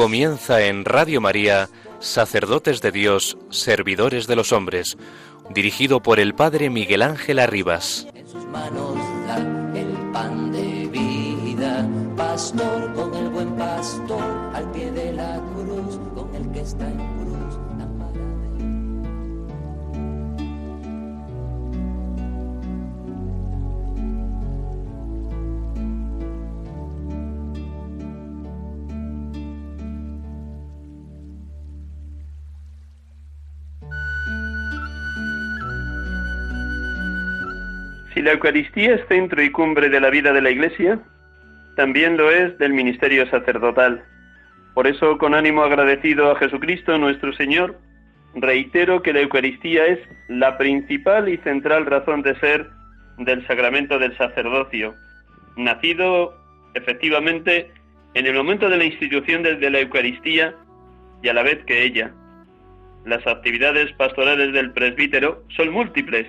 Comienza en Radio María, Sacerdotes de Dios, Servidores de los Hombres, dirigido por el Padre Miguel Ángel Arribas. En sus manos da el pan de vida, pastor con el buen pastor, al pie de la cruz, con el que está en Si la Eucaristía es centro y cumbre de la vida de la Iglesia, también lo es del ministerio sacerdotal. Por eso, con ánimo agradecido a Jesucristo nuestro Señor, reitero que la Eucaristía es la principal y central razón de ser del sacramento del sacerdocio, nacido efectivamente en el momento de la institución de la Eucaristía y a la vez que ella. Las actividades pastorales del presbítero son múltiples.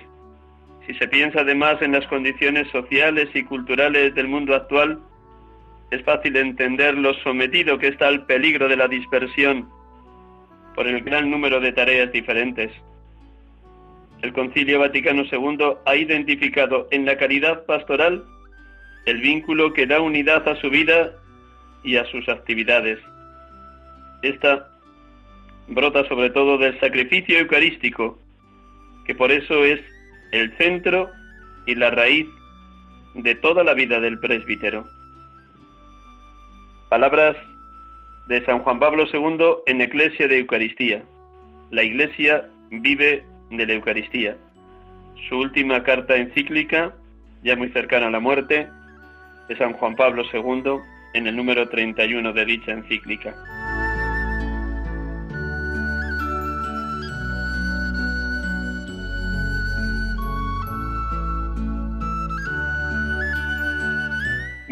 Si se piensa además en las condiciones sociales y culturales del mundo actual, es fácil entender lo sometido que está al peligro de la dispersión por el gran número de tareas diferentes. El Concilio Vaticano II ha identificado en la caridad pastoral el vínculo que da unidad a su vida y a sus actividades. Esta brota sobre todo del sacrificio eucarístico, que por eso es el centro y la raíz de toda la vida del presbítero. Palabras de San Juan Pablo II en Eclesia de Eucaristía. La Iglesia vive de la Eucaristía. Su última carta encíclica, ya muy cercana a la muerte, de San Juan Pablo II en el número 31 de dicha encíclica.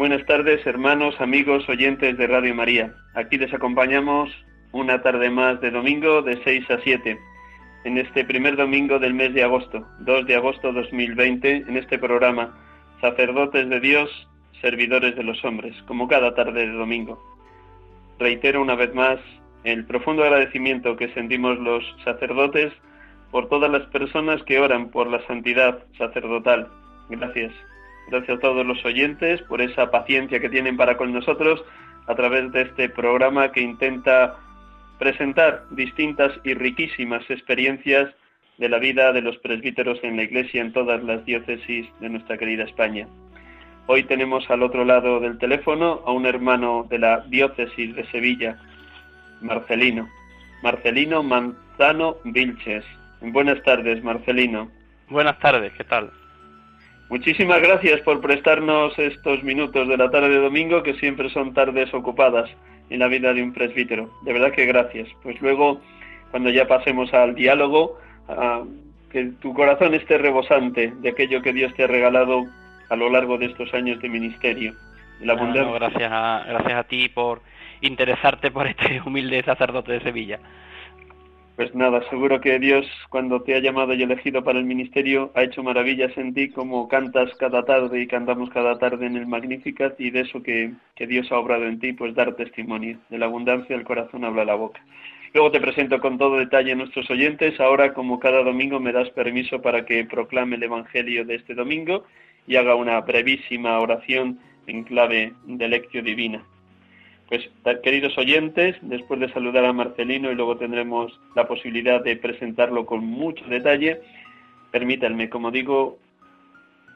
Buenas tardes, hermanos, amigos, oyentes de Radio María. Aquí les acompañamos una tarde más de domingo de 6 a 7, en este primer domingo del mes de agosto, 2 de agosto 2020, en este programa Sacerdotes de Dios, Servidores de los Hombres, como cada tarde de domingo. Reitero una vez más el profundo agradecimiento que sentimos los sacerdotes por todas las personas que oran por la santidad sacerdotal. Gracias. Gracias a todos los oyentes por esa paciencia que tienen para con nosotros a través de este programa que intenta presentar distintas y riquísimas experiencias de la vida de los presbíteros en la Iglesia en todas las diócesis de nuestra querida España. Hoy tenemos al otro lado del teléfono a un hermano de la diócesis de Sevilla, Marcelino. Marcelino Manzano Vilches. Buenas tardes, Marcelino. Buenas tardes, ¿qué tal? Muchísimas gracias por prestarnos estos minutos de la tarde de domingo, que siempre son tardes ocupadas en la vida de un presbítero. De verdad que gracias. Pues luego, cuando ya pasemos al diálogo, a- que tu corazón esté rebosante de aquello que Dios te ha regalado a lo largo de estos años de ministerio. De la No, no, abundancia- gracias, a, gracias a ti por interesarte por este humilde sacerdote de Sevilla. Pues nada, seguro que Dios, cuando te ha llamado y elegido para el ministerio, ha hecho maravillas en ti, como cantas cada tarde y cantamos cada tarde en el Magnificat, y de eso que, que Dios ha obrado en ti, pues dar testimonio. De la abundancia del corazón habla la boca. Luego te presento con todo detalle a nuestros oyentes. Ahora, como cada domingo, me das permiso para que proclame el Evangelio de este domingo y haga una brevísima oración en clave de lectio divina. Pues, queridos oyentes, después de saludar a Marcelino y luego tendremos la posibilidad de presentarlo con mucho detalle, permítanme, como digo,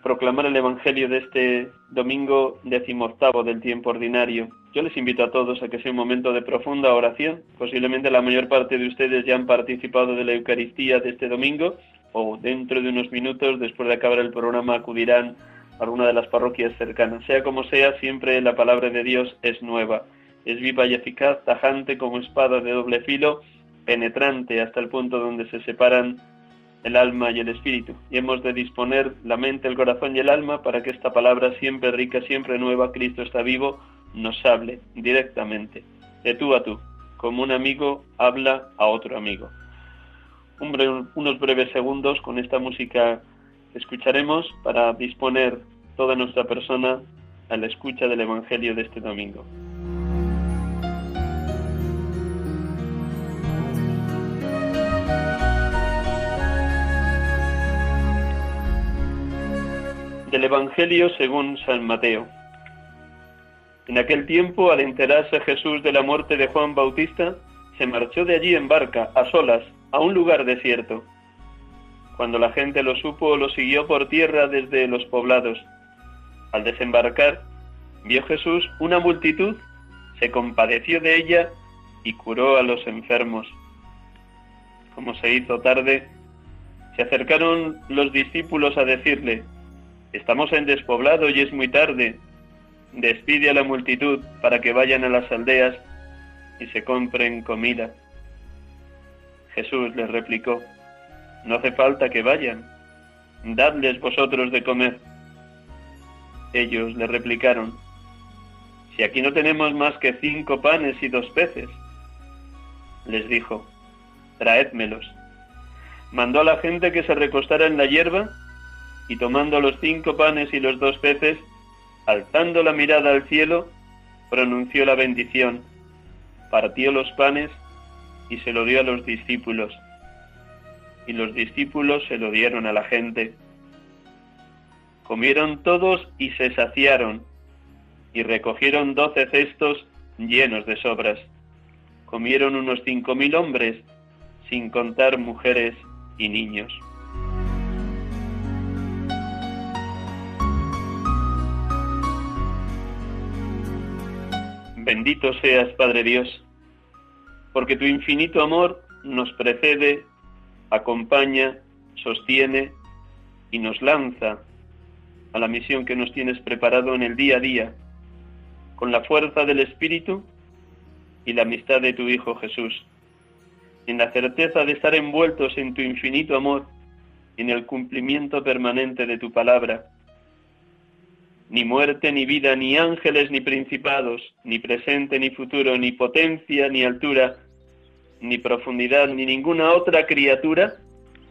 proclamar el Evangelio de este domingo decimoctavo del tiempo ordinario, yo les invito a todos a que sea un momento de profunda oración. Posiblemente la mayor parte de ustedes ya han participado de la Eucaristía de este domingo o dentro de unos minutos, después de acabar el programa, acudirán a alguna de las parroquias cercanas. Sea como sea, siempre la palabra de Dios es nueva. Es viva y eficaz, tajante como espada de doble filo, penetrante hasta el punto donde se separan el alma y el espíritu. Y hemos de disponer la mente, el corazón y el alma para que esta palabra siempre rica, siempre nueva, Cristo está vivo, nos hable directamente, de tú a tú, como un amigo habla a otro amigo. unos breves segundos con esta música escucharemos para disponer toda nuestra persona a la escucha del Evangelio de este domingo. Evangelio según San Mateo. En aquel tiempo, al enterarse Jesús de la muerte de Juan Bautista, se marchó de allí en barca, a solas, a un lugar desierto. Cuando la gente lo supo, lo siguió por tierra desde los poblados. Al desembarcar, vio Jesús una multitud, se compadeció de ella y curó a los enfermos. Como se hizo tarde, se acercaron los discípulos a decirle, Estamos en despoblado y es muy tarde. Despide a la multitud para que vayan a las aldeas y se compren comida. Jesús les replicó, no hace falta que vayan, dadles vosotros de comer. Ellos le replicaron, si aquí no tenemos más que cinco panes y dos peces. Les dijo, traédmelos. Mandó a la gente que se recostara en la hierba y tomando los cinco panes y los dos peces, alzando la mirada al cielo, pronunció la bendición, partió los panes y se lo dio a los discípulos, y los discípulos se lo dieron a la gente. Comieron todos y se saciaron, y recogieron doce cestos llenos de sobras. Comieron unos cinco mil hombres, sin contar mujeres y niños. Bendito seas, Padre Dios, porque tu infinito amor nos precede, acompaña, sostiene y nos lanza a la misión que nos tienes preparado en el día a día, con la fuerza del Espíritu y la amistad de tu Hijo Jesús, en la certeza de estar envueltos en tu infinito amor en el cumplimiento permanente de tu palabra ni muerte, ni vida, ni ángeles, ni principados, ni presente, ni futuro, ni potencia, ni altura, ni profundidad, ni ninguna otra criatura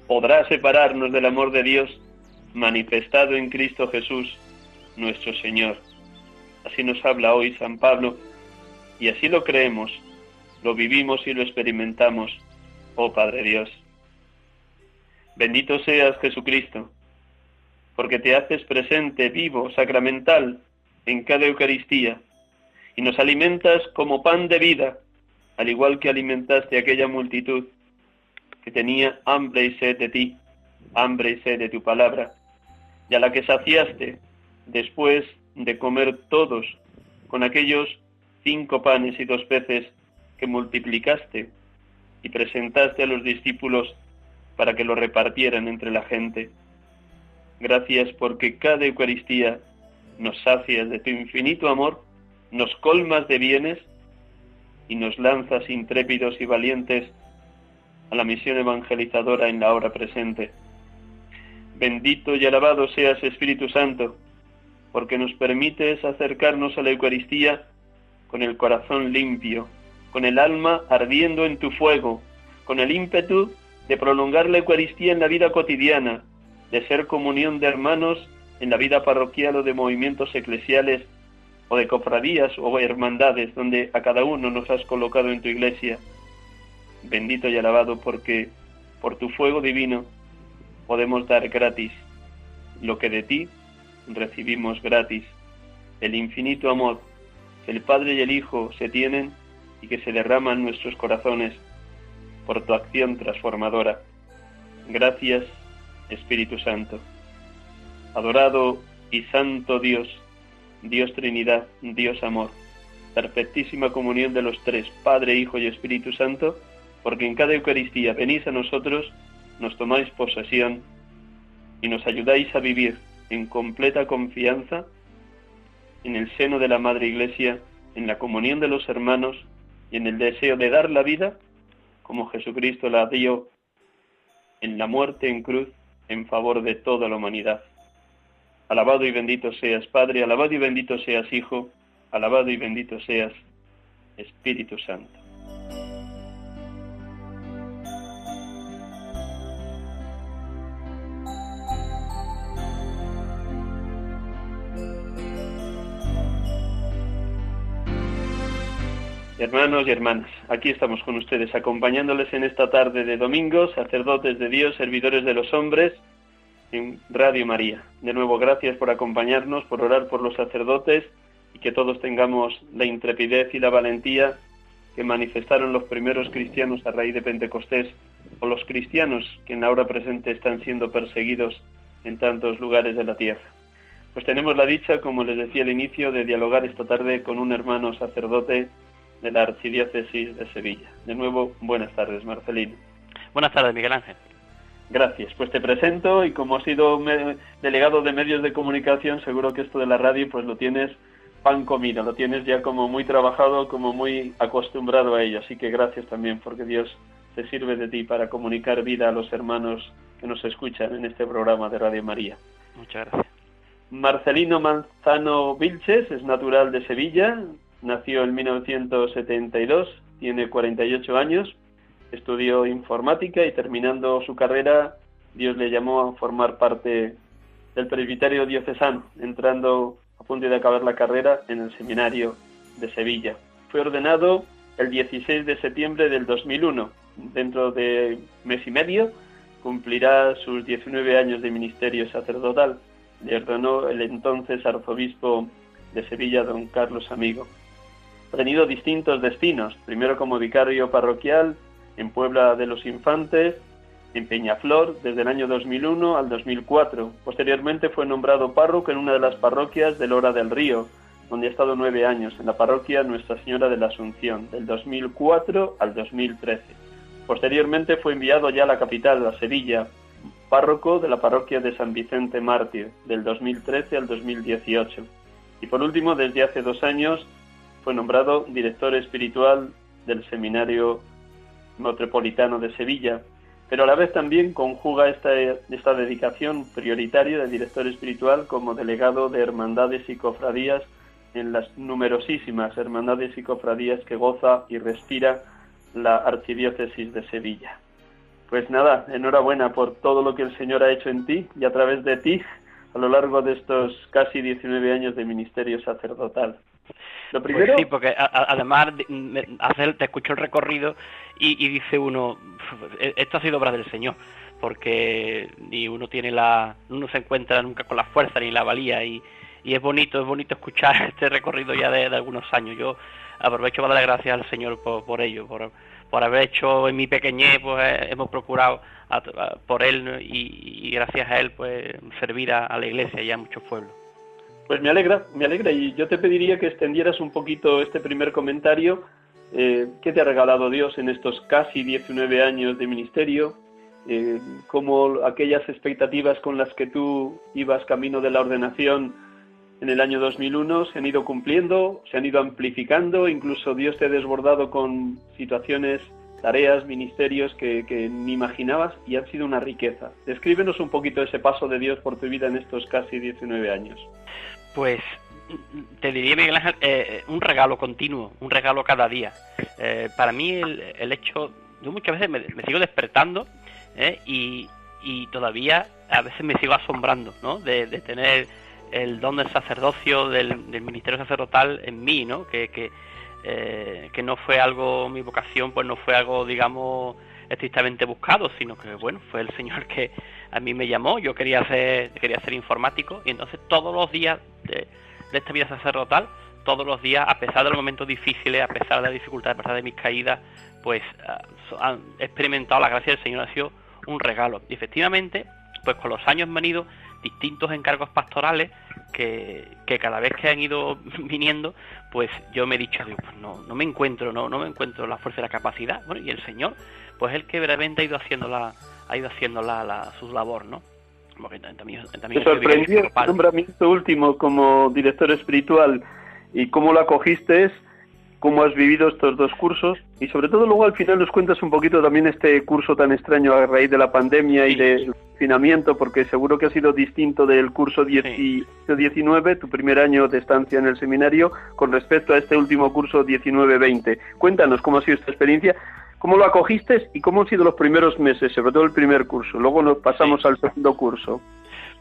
podrá separarnos del amor de Dios manifestado en Cristo Jesús, nuestro Señor. Así nos habla hoy San Pablo, y así lo creemos, lo vivimos y lo experimentamos, oh Padre Dios. Bendito seas Jesucristo porque te haces presente, vivo, sacramental, en cada Eucaristía, y nos alimentas como pan de vida, al igual que alimentaste a aquella multitud que tenía hambre y sed de ti, hambre y sed de tu palabra, y a la que saciaste después de comer todos con aquellos cinco panes y dos peces que multiplicaste y presentaste a los discípulos para que lo repartieran entre la gente. Gracias porque cada Eucaristía nos sacias de tu infinito amor, nos colmas de bienes y nos lanzas intrépidos y valientes a la misión evangelizadora en la hora presente. Bendito y alabado seas Espíritu Santo, porque nos permites acercarnos a la Eucaristía con el corazón limpio, con el alma ardiendo en tu fuego, con el ímpetu de prolongar la Eucaristía en la vida cotidiana, de ser comunión de hermanos en la vida parroquial o de movimientos eclesiales o de cofradías o hermandades donde a cada uno nos has colocado en tu iglesia. Bendito y alabado porque por tu fuego divino podemos dar gratis lo que de ti recibimos gratis, el infinito amor que el Padre y el Hijo se tienen y que se derrama en nuestros corazones por tu acción transformadora. Gracias Espíritu Santo. Adorado y santo Dios, Dios Trinidad, Dios Amor, perfectísima comunión de los tres, Padre, Hijo y Espíritu Santo, porque en cada Eucaristía venís a nosotros, nos tomáis posesión y nos ayudáis a vivir en completa confianza en el seno de la Madre Iglesia, en la comunión de los hermanos y en el deseo de dar la vida como Jesucristo la dio en la muerte en cruz en favor de toda la humanidad. Alabado y bendito seas, Padre, alabado y bendito seas, Hijo, alabado y bendito seas, Espíritu Santo. Hermanos y hermanas, aquí estamos con ustedes acompañándoles en esta tarde de domingo, sacerdotes de Dios, servidores de los hombres, en Radio María. De nuevo, gracias por acompañarnos, por orar por los sacerdotes y que todos tengamos la intrepidez y la valentía que manifestaron los primeros cristianos a raíz de Pentecostés o los cristianos que en la hora presente están siendo perseguidos en tantos lugares de la tierra. Pues tenemos la dicha, como les decía al inicio, de dialogar esta tarde con un hermano sacerdote de la Archidiócesis de Sevilla. De nuevo, buenas tardes, Marcelino. Buenas tardes, Miguel Ángel. Gracias. Pues te presento y como has sido delegado de medios de comunicación, seguro que esto de la radio pues lo tienes pan comido, lo tienes ya como muy trabajado, como muy acostumbrado a ello. Así que gracias también porque Dios se sirve de ti para comunicar vida a los hermanos que nos escuchan en este programa de Radio María. Muchas gracias. Marcelino Manzano Vilches es natural de Sevilla, Nació en 1972, tiene 48 años, estudió informática y terminando su carrera, Dios le llamó a formar parte del presbiterio diocesano, entrando a punto de acabar la carrera en el seminario de Sevilla. Fue ordenado el 16 de septiembre del 2001. Dentro de mes y medio cumplirá sus 19 años de ministerio sacerdotal. Le ordenó el entonces arzobispo de Sevilla, don Carlos Amigo tenido distintos destinos, primero como vicario parroquial en Puebla de los Infantes, en Peñaflor, desde el año 2001 al 2004. Posteriormente fue nombrado párroco en una de las parroquias del Hora del Río, donde ha estado nueve años, en la parroquia Nuestra Señora de la Asunción, del 2004 al 2013. Posteriormente fue enviado ya a la capital, a Sevilla, párroco de la parroquia de San Vicente Mártir, del 2013 al 2018. Y por último, desde hace dos años, fue nombrado director espiritual del Seminario Metropolitano de Sevilla, pero a la vez también conjuga esta, dedicación prioritaria de director espiritual como delegado de hermandades y cofradías en las numerosísimas hermandades y cofradías que goza y respira la Archidiócesis de Sevilla. Pues nada, enhorabuena por todo lo que el Señor ha hecho en ti y a través de ti a lo largo de estos casi 19 años de ministerio sacerdotal. Lo pues primero... sí, porque además hacer, te escucho el recorrido y, dice uno, e-, esto ha sido obra del Señor, porque ni uno tiene la, uno se encuentra nunca con la fuerza ni la valía y, y es bonito, es bonito escuchar este recorrido ya de, algunos años. Yo aprovecho para dar gracias al Señor por, por ello, por, por haber hecho en mi pequeñez, pues eh, hemos procurado por él y, gracias a él pues servir a, la iglesia y a muchos pueblos. Pues me alegra, me alegra y yo te pediría que extendieras un poquito este primer comentario. Eh, ¿Qué te ha regalado Dios en estos casi 19 años de ministerio? Eh, ¿Cómo aquellas expectativas con las que tú ibas camino de la ordenación en el año 2001 se han ido cumpliendo, se han ido amplificando, incluso Dios te ha desbordado con situaciones, tareas, ministerios que, que ni imaginabas y han sido una riqueza. Descríbenos un poquito ese paso de Dios por tu vida en estos casi 19 años. Pues te diría, Miguel Ángel, eh, un regalo continuo, un regalo cada día. Eh, para mí el, hecho, yo muchas veces me, sigo despertando eh, y, todavía a veces me sigo asombrando ¿no? de, tener el don del sacerdocio, del, ministerio sacerdotal en mí, ¿no? Que, que, que no fue algo, mi vocación, pues no fue algo, digamos, estrictamente buscado, sino que, bueno, fue el Señor que a mí me llamó, yo quería ser, quería ser informático y entonces todos los días de, esta vida sacerdotal, todos los días, a pesar de los momentos difíciles, a pesar de la dificultad, a pesar de mis caídas, pues ah, han experimentado la gracia del Señor, ha sido un regalo. Y efectivamente, pues con los años han ido distintos encargos pastorales que, que cada vez que han ido viniendo, pues yo me he dicho, pues no, no me encuentro, no, no me encuentro la fuerza y la capacidad. Bueno, y el Señor, pues el que verdaderamente ha ido haciendo la, ha ido haciendo la su labor, ¿no? Porque también, también ¿Te sorprendió el nombramiento último como director espiritual y cómo lo acogiste? cómo has vivido estos dos cursos y sobre todo luego al final nos cuentas un poquito también este curso tan extraño a raíz de la pandemia y del confinamiento, porque seguro que ha sido distinto del curso 19, tu primer año de estancia en el seminario, con respecto a este último curso 19-20. Cuéntanos cómo ha sido esta experiencia, cómo lo acogiste y cómo han sido los primeros meses, sobre todo el primer curso. Luego nos pasamos al segundo curso.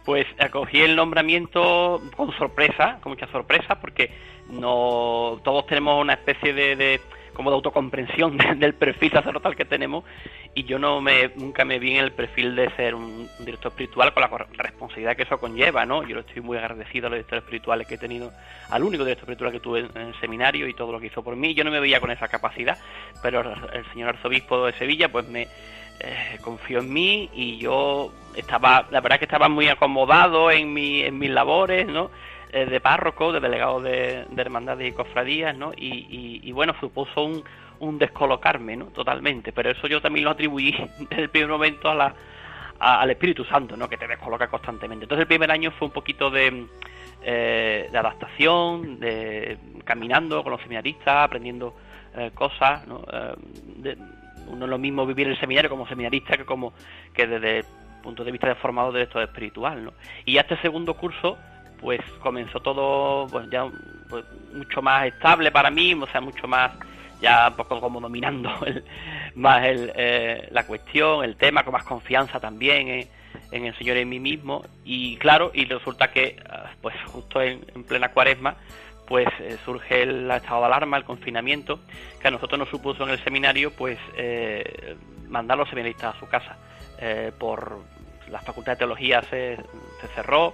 Pues acogí el nombramiento con sorpresa, con mucha sorpresa, porque no todos tenemos una especie de, como de autocomprensión del perfil sacerdotal que tenemos y yo no me nunca me vi en el perfil de ser un director espiritual con la responsabilidad que eso conlleva, ¿no? Yo estoy muy agradecido a los directores espirituales que he tenido, al único director espiritual que tuve en el seminario y todo lo que hizo por mí, yo no me veía con esa capacidad, pero el señor arzobispo de Sevilla pues me eh, confió en mí y yo estaba, la verdad que estaba muy acomodado en, mi, en mis labores, ¿no? Eh, de párroco, de delegado de, hermandades y cofradías, ¿no? Y, bueno, supuso un, un descolocarme, ¿no? Totalmente, pero eso yo también lo atribuí desde el primer momento a la, al Espíritu Santo, ¿no? Que te descoloca constantemente. Entonces el primer año fue un poquito de, eh, de adaptación, de caminando con los seminaristas, aprendiendo eh, cosas, ¿no? uno es lo mismo vivir el seminario como seminarista que como que desde el punto de vista de formado de esto espiritual, ¿no? Y ya este segundo curso pues comenzó todo pues ya pues, mucho más estable para mí, o sea, mucho más ya un poco como dominando más el, eh, la cuestión, el tema, con más confianza también en el Señor en mí mismo. Y claro, y resulta que ah, pues justo en, plena cuaresma pues eh, surge el estado de alarma, el confinamiento, que a nosotros nos supuso en el seminario pues eh, mandar a los seminaristas a su casa. por la facultad de teología se cerró,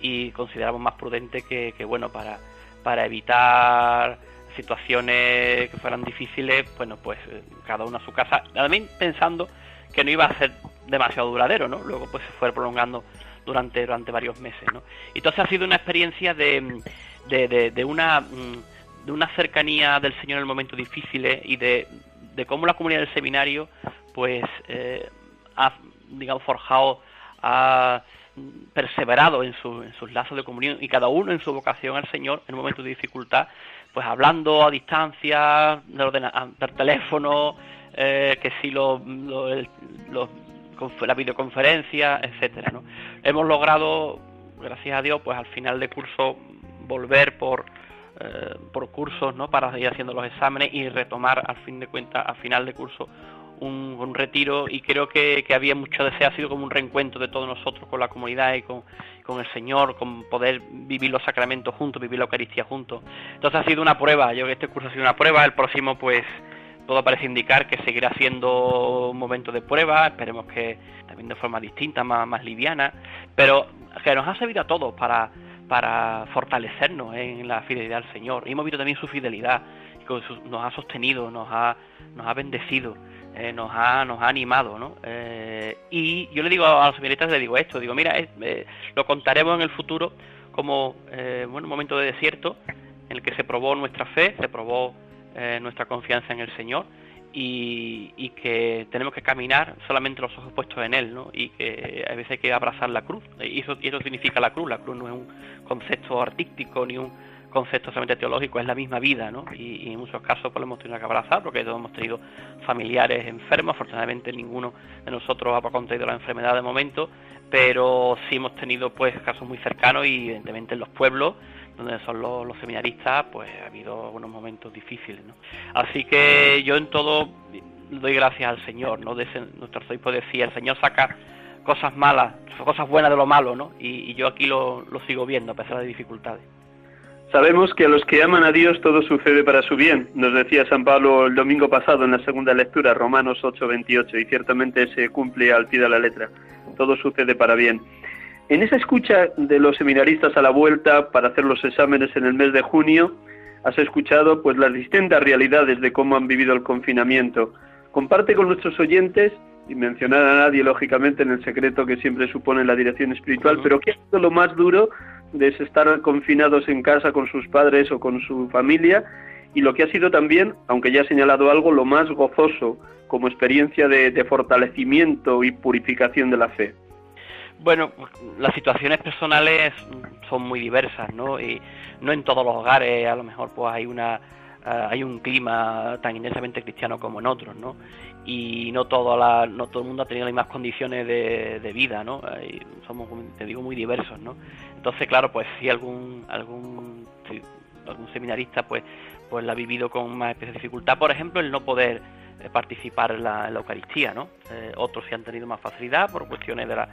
y consideramos más prudente que, bueno, para, para evitar situaciones que fueran difíciles, bueno, pues eh, cada uno a su casa, también pensando que no iba a ser demasiado duradero, ¿no? Luego pues se fue prolongando durante, durante varios meses, ¿no? Entonces ha sido una experiencia de, de, de, una, mm, de una cercanía del Señor en el momento difíciles y de, de cómo la comunidad del seminario pues eh, ha, digamos, forjado, ha perseverado en, en sus lazos de comunión y cada uno en su vocación al Señor en un momento de dificultad, pues hablando a distancia, del, teléfono, eh, que si lo, la videoconferencia, etcétera, ¿no? Hemos logrado, gracias a Dios, pues al final de curso volver por eh, por cursos, ¿no? Para ir haciendo los exámenes y retomar al fin de cuentas, al final de curso, un, retiro y creo que, había mucho deseo, ha sido como un reencuentro de todos nosotros con la comunidad y con, el Señor, con poder vivir los sacramentos juntos, vivir la Eucaristía juntos. Entonces ha sido una prueba, yo creo que este curso ha sido una prueba, el próximo pues todo parece indicar que seguirá siendo un momento de prueba, esperemos que también de forma distinta, más, más liviana, pero que nos ha servido a todos para, para fortalecernos en la fidelidad al Señor. Y hemos visto también su fidelidad, que nos ha sostenido, nos ha, nos ha bendecido. Eh, nos, ha, nos ha animado, ¿no? Eh, y yo le digo a los seminaristas, le digo esto, digo, mira, eh, lo contaremos en el futuro como bueno, un momento de desierto en el que se probó nuestra fe, se probó nuestra confianza en el Señor y, que tenemos que caminar solamente los ojos puestos en Él, ¿no? Y que a veces hay que abrazar la cruz, y eso, y eso significa la cruz, la cruz no es un concepto artístico ni un concepto solamente teológico, es la misma vida, ¿no? Y, en muchos casos pues, lo hemos tenido que abrazar porque todos hemos tenido familiares enfermos, afortunadamente ninguno de nosotros ha contraído la enfermedad de momento, pero sí hemos tenido pues casos muy cercanos y evidentemente en los pueblos donde son los, seminaristas, pues ha habido unos momentos difíciles, ¿no? Así que yo en todo doy gracias al Señor, ¿no? De nuestro arzobispo decía, el Señor saca cosas malas, cosas buenas de lo malo, ¿no? Y, y yo aquí lo, lo sigo viendo a pesar de dificultades. Sabemos que a los que aman a Dios todo sucede para su bien, nos decía San Pablo el domingo pasado en la segunda lectura, Romanos 8:28, y ciertamente se cumple al pie de la letra, todo sucede para bien. En esa escucha de los seminaristas a la vuelta para hacer los exámenes en el mes de junio, has escuchado pues las distintas realidades de cómo han vivido el confinamiento. Comparte con nuestros oyentes, y mencionar a nadie lógicamente en el secreto que siempre supone la dirección espiritual, pero ¿qué ha sido lo más duro de estar confinados en casa con sus padres o con su familia y lo que ha sido también, aunque ya he señalado algo, lo más gozoso como experiencia de, fortalecimiento y purificación de la fe. Bueno, las situaciones personales son muy diversas, ¿no? Y no en todos los hogares a lo mejor pues hay una eh, hay un clima tan intensamente cristiano como en otros, ¿no? Y no todo, la, no todo el mundo ha tenido las mismas condiciones de, vida, ¿no? somos, te digo, muy diversos, ¿no? Entonces, claro, pues si algún algún algún seminarista pues pues la ha vivido con más especial dificultad, por ejemplo, el no poder eh, participar en la, Eucaristía, ¿no? Eh, otros sí han tenido más facilidad por cuestiones de, la,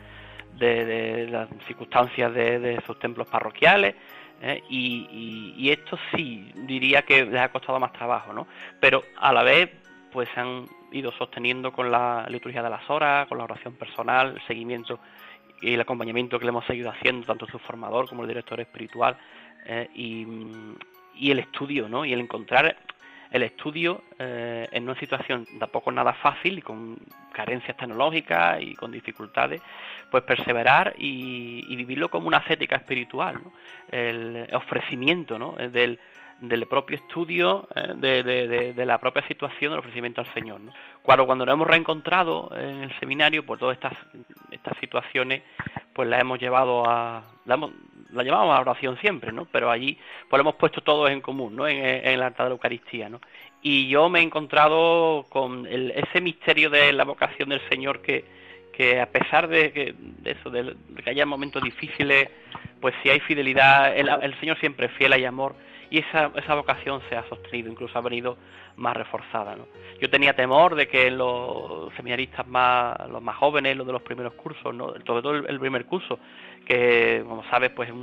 de, las circunstancias de, de sus templos parroquiales, ¿eh? y, esto sí diría que les ha costado más trabajo, ¿no? Pero a la vez, pues se han ido sosteniendo con la liturgia de las horas, con la oración personal, el seguimiento y el acompañamiento que le hemos seguido haciendo, tanto su formador como el director espiritual, ¿eh? y, y, el estudio, ¿no? Y el encontrar el estudio eh, en una situación tampoco nada fácil y con carencias tecnológicas y con dificultades, pues perseverar y, vivirlo como una ascética espiritual, el ofrecimiento ¿no? del, del propio estudio, eh, de, de, la propia situación, del ofrecimiento al Señor. ¿no? Cuando, cuando nos hemos reencontrado en el seminario, pues todas estas, situaciones, pues las hemos llevado a, la, hemos, la llevamos a oración siempre, ¿no? Pero allí, pues lo hemos puesto todos en común, ¿no? En, en el altar de la Eucaristía, ¿no? Y yo me he encontrado con ese misterio de la vocación del Señor que, que a pesar de, que, de eso, de, que haya momentos difíciles, pues si hay fidelidad, el, el Señor siempre es fiel, hay amor, y esa, esa vocación se ha sostenido, incluso ha venido más reforzada. ¿no? Yo tenía temor de que los seminaristas más, los más jóvenes, los de los primeros cursos, ¿no? sobre todo el, primer curso, que como sabes pues es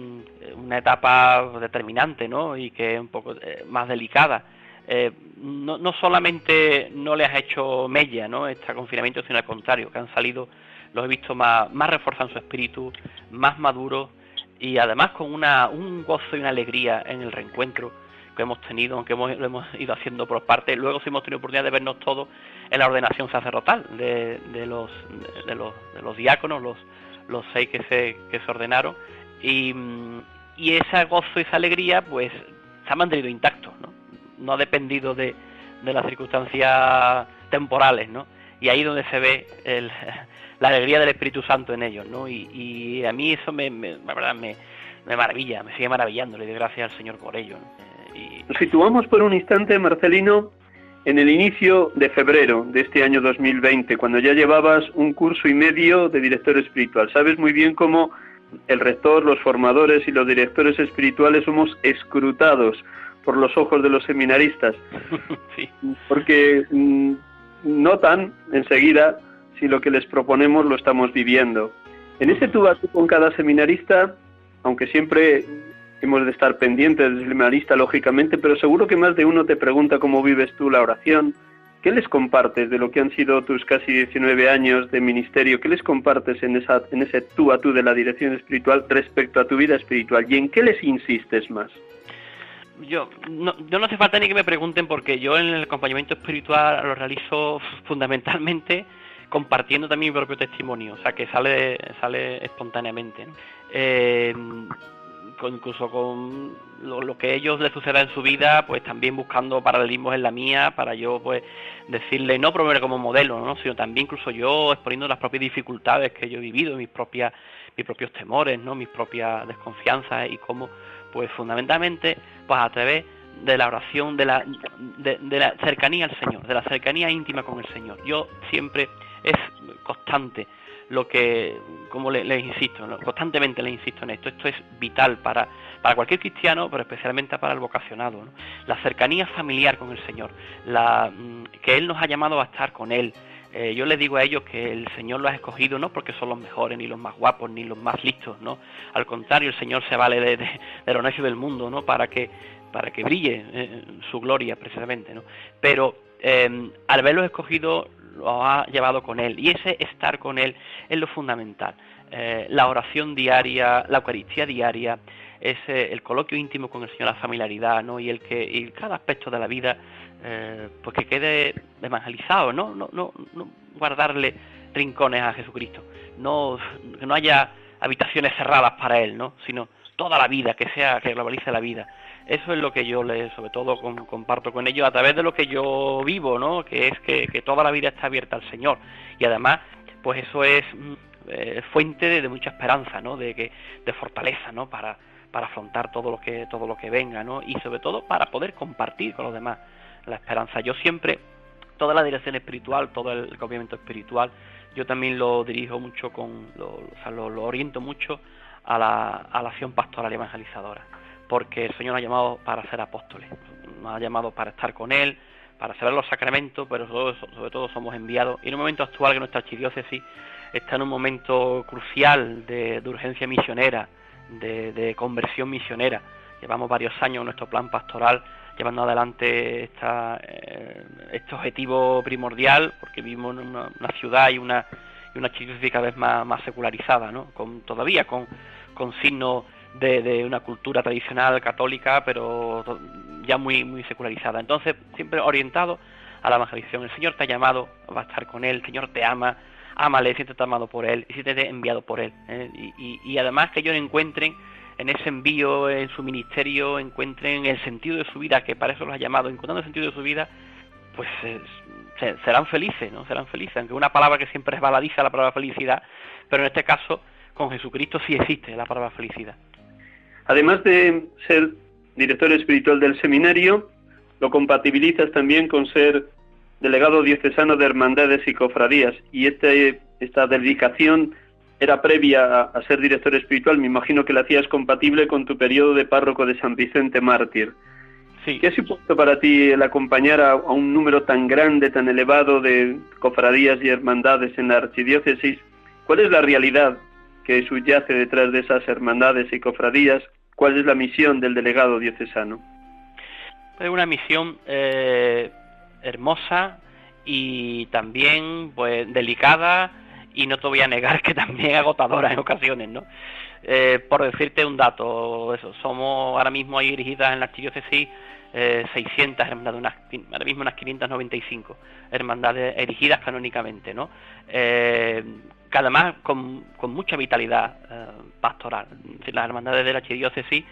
una etapa determinante ¿no? y que es un poco eh, más delicada. Eh, no, no, solamente no les ha hecho mella ¿no? este confinamiento, sino al contrario, que han salido, los he visto más, más reforzados en su espíritu, más maduros, y además con una, un gozo y una alegría en el reencuentro que hemos tenido, aunque hemos, lo hemos ido haciendo por parte, luego sí hemos tenido oportunidad de vernos todos en la ordenación sacerdotal de, de, los, de, los, de los diáconos, los, los seis que se, que se ordenaron, y, y ese gozo y esa alegría pues se ha mantenido intacto, ¿no? no ha dependido de, de las circunstancias temporales, ¿no? Y ahí donde se ve el, la alegría del Espíritu Santo en ellos, ¿no? Y, a mí eso me, me, verdad, me, maravilla, me sigue maravillando, le doy gracias al Señor por ello. Eh, Nos situamos por un instante, Marcelino, en el inicio de febrero de este año 2020, cuando ya llevabas un curso y medio de director espiritual. Sabes muy bien cómo el rector, los formadores y los directores espirituales somos escrutados por los ojos de los seminaristas, sí. porque mm, notan enseguida si lo que les proponemos lo estamos viviendo. En ese tú a tú con cada seminarista, aunque siempre hemos de estar pendientes del seminarista, lógicamente, pero seguro que más de uno te pregunta cómo vives tú la oración. ¿Qué les compartes de lo que han sido tus casi 19 años de ministerio? ¿Qué les compartes en, esa, en ese tú a tú de la dirección espiritual respecto a tu vida espiritual? ¿Y en qué les insistes más? Yo no, yo no hace falta ni que me pregunten porque yo en el acompañamiento espiritual lo realizo fundamentalmente compartiendo también mi propio testimonio, o sea, que sale, sale espontáneamente. Eh, incluso con lo, que ellos les suceda en su vida, pues también buscando paralelismos en la mía, para yo pues decirle, no promover como modelo, ¿no? sino también incluso yo exponiendo las propias dificultades que yo he vivido, mis propias, mis propios temores, ¿no? mis propias desconfianzas y cómo, pues fundamentalmente, pues a través de la oración, de la, de, la cercanía al Señor, de la cercanía íntima con el Señor. Yo siempre es constante lo que, como les le insisto, constantemente les insisto en esto, esto es vital para, para cualquier cristiano, pero especialmente para el vocacionado. La cercanía familiar con el Señor, la, mm, que Él nos ha llamado a estar con Él. Eh, yo les digo a ellos que el Señor los ha escogido no porque son los mejores, ni los más guapos, ni los más listos, ¿no? Al contrario, el Señor se vale de, de, de los necios del mundo, ¿no? Para que, para que brille eh, su gloria, precisamente, ¿no? Pero eh, al verlos escogido lo ha llevado con Él. Y ese estar con Él es lo fundamental. Eh, la oración diaria, la Eucaristía diaria, ese, el coloquio íntimo con el Señor, la familiaridad, ¿no? Y el que y cada aspecto de la vida, eh, pues que quede evangelizado, ¿no? No, no, no guardarle rincones a Jesucristo, no, que no haya habitaciones cerradas para Él, ¿no? Sino toda la vida, que sea, que globalice la vida. Eso es lo que yo le, sobre todo comparto con ellos a través de lo que yo vivo, ¿no? Que es que, toda la vida está abierta al Señor. Y además, pues eso es mm, eh, fuente de, mucha esperanza, ¿no? De, que, de fortaleza, ¿no? Para, para afrontar todo lo que todo lo que venga, ¿no? Y sobre todo para poder compartir con los demás la esperanza. Yo siempre toda la dirección espiritual, todo el gobierno espiritual, yo también lo dirijo mucho con, lo, o sea, lo, oriento mucho a la, a la acción pastoral y evangelizadora, porque el Señor nos ha llamado para ser apóstoles, nos ha llamado para estar con Él, para saber los sacramentos, pero sobre, todo somos enviados. Y en un momento actual que nuestra archidiócesis está en un momento crucial de, urgencia misionera, de, de, conversión misionera. Llevamos varios años en nuestro plan pastoral llevando adelante esta, eh, este objetivo primordial, porque vivimos en una, ciudad y una, y una cada vez más, más secularizada, ¿no? con, todavía con, con signos de, de, una cultura tradicional católica, pero ya muy, muy secularizada. Entonces, siempre orientado a la evangelización. El Señor te ha llamado, va a estar con Él, el Señor te ama, ámale, siéntete amado por Él y siéntete enviado por Él. ¿eh? Y, y, y además que ellos encuentren en ese envío, en su ministerio, encuentren el sentido de su vida, que para eso los ha llamado, encontrando el sentido de su vida, pues serán felices, ¿no? Serán felices, aunque una palabra que siempre es baladiza la palabra felicidad, pero en este caso con Jesucristo sí existe la palabra felicidad. Además de ser director espiritual del seminario, lo compatibilizas también con ser delegado diocesano de hermandades y cofradías, y este, esta dedicación era previa a, ser director espiritual, me imagino que la hacías compatible con tu periodo de párroco de San Vicente Mártir. Sí. ¿Qué ha supuesto para ti el acompañar a, un número tan grande, tan elevado de cofradías y hermandades en la archidiócesis? ¿Cuál es la realidad que subyace detrás de esas hermandades y cofradías? ¿Cuál es la misión del delegado diocesano? Es una misión eh, hermosa y también pues delicada y no te voy a negar que también agotadora en ocasiones, ¿no? Eh, por decirte un dato, eso, somos ahora mismo ahí dirigidas en la archidiócesis eh, 600 hermandades, unas, ahora mismo unas 595 hermandades erigidas canónicamente, ¿no? Eh, que con, con mucha vitalidad eh, pastoral. Las hermandades de la archidiócesis,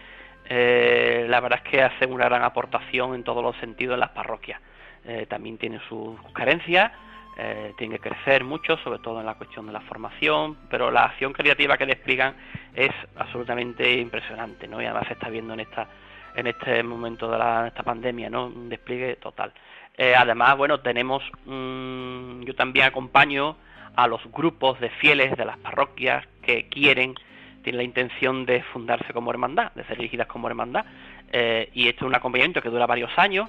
eh, la verdad es que hacen una gran aportación en todos los sentidos en las parroquias. Eh, también tienen sus carencias, eh, tiene que crecer mucho, sobre todo en la cuestión de la formación, pero la acción creativa que despliegan es absolutamente impresionante, ¿no? Y además se está viendo en esta en este momento de la, esta pandemia, ¿no? Un despliegue total. Eh, además, bueno, tenemos, yo también acompaño a los grupos de fieles de las parroquias que quieren, tienen la intención de fundarse como hermandad, de ser dirigidas como hermandad, eh, y esto es un acompañamiento que dura varios años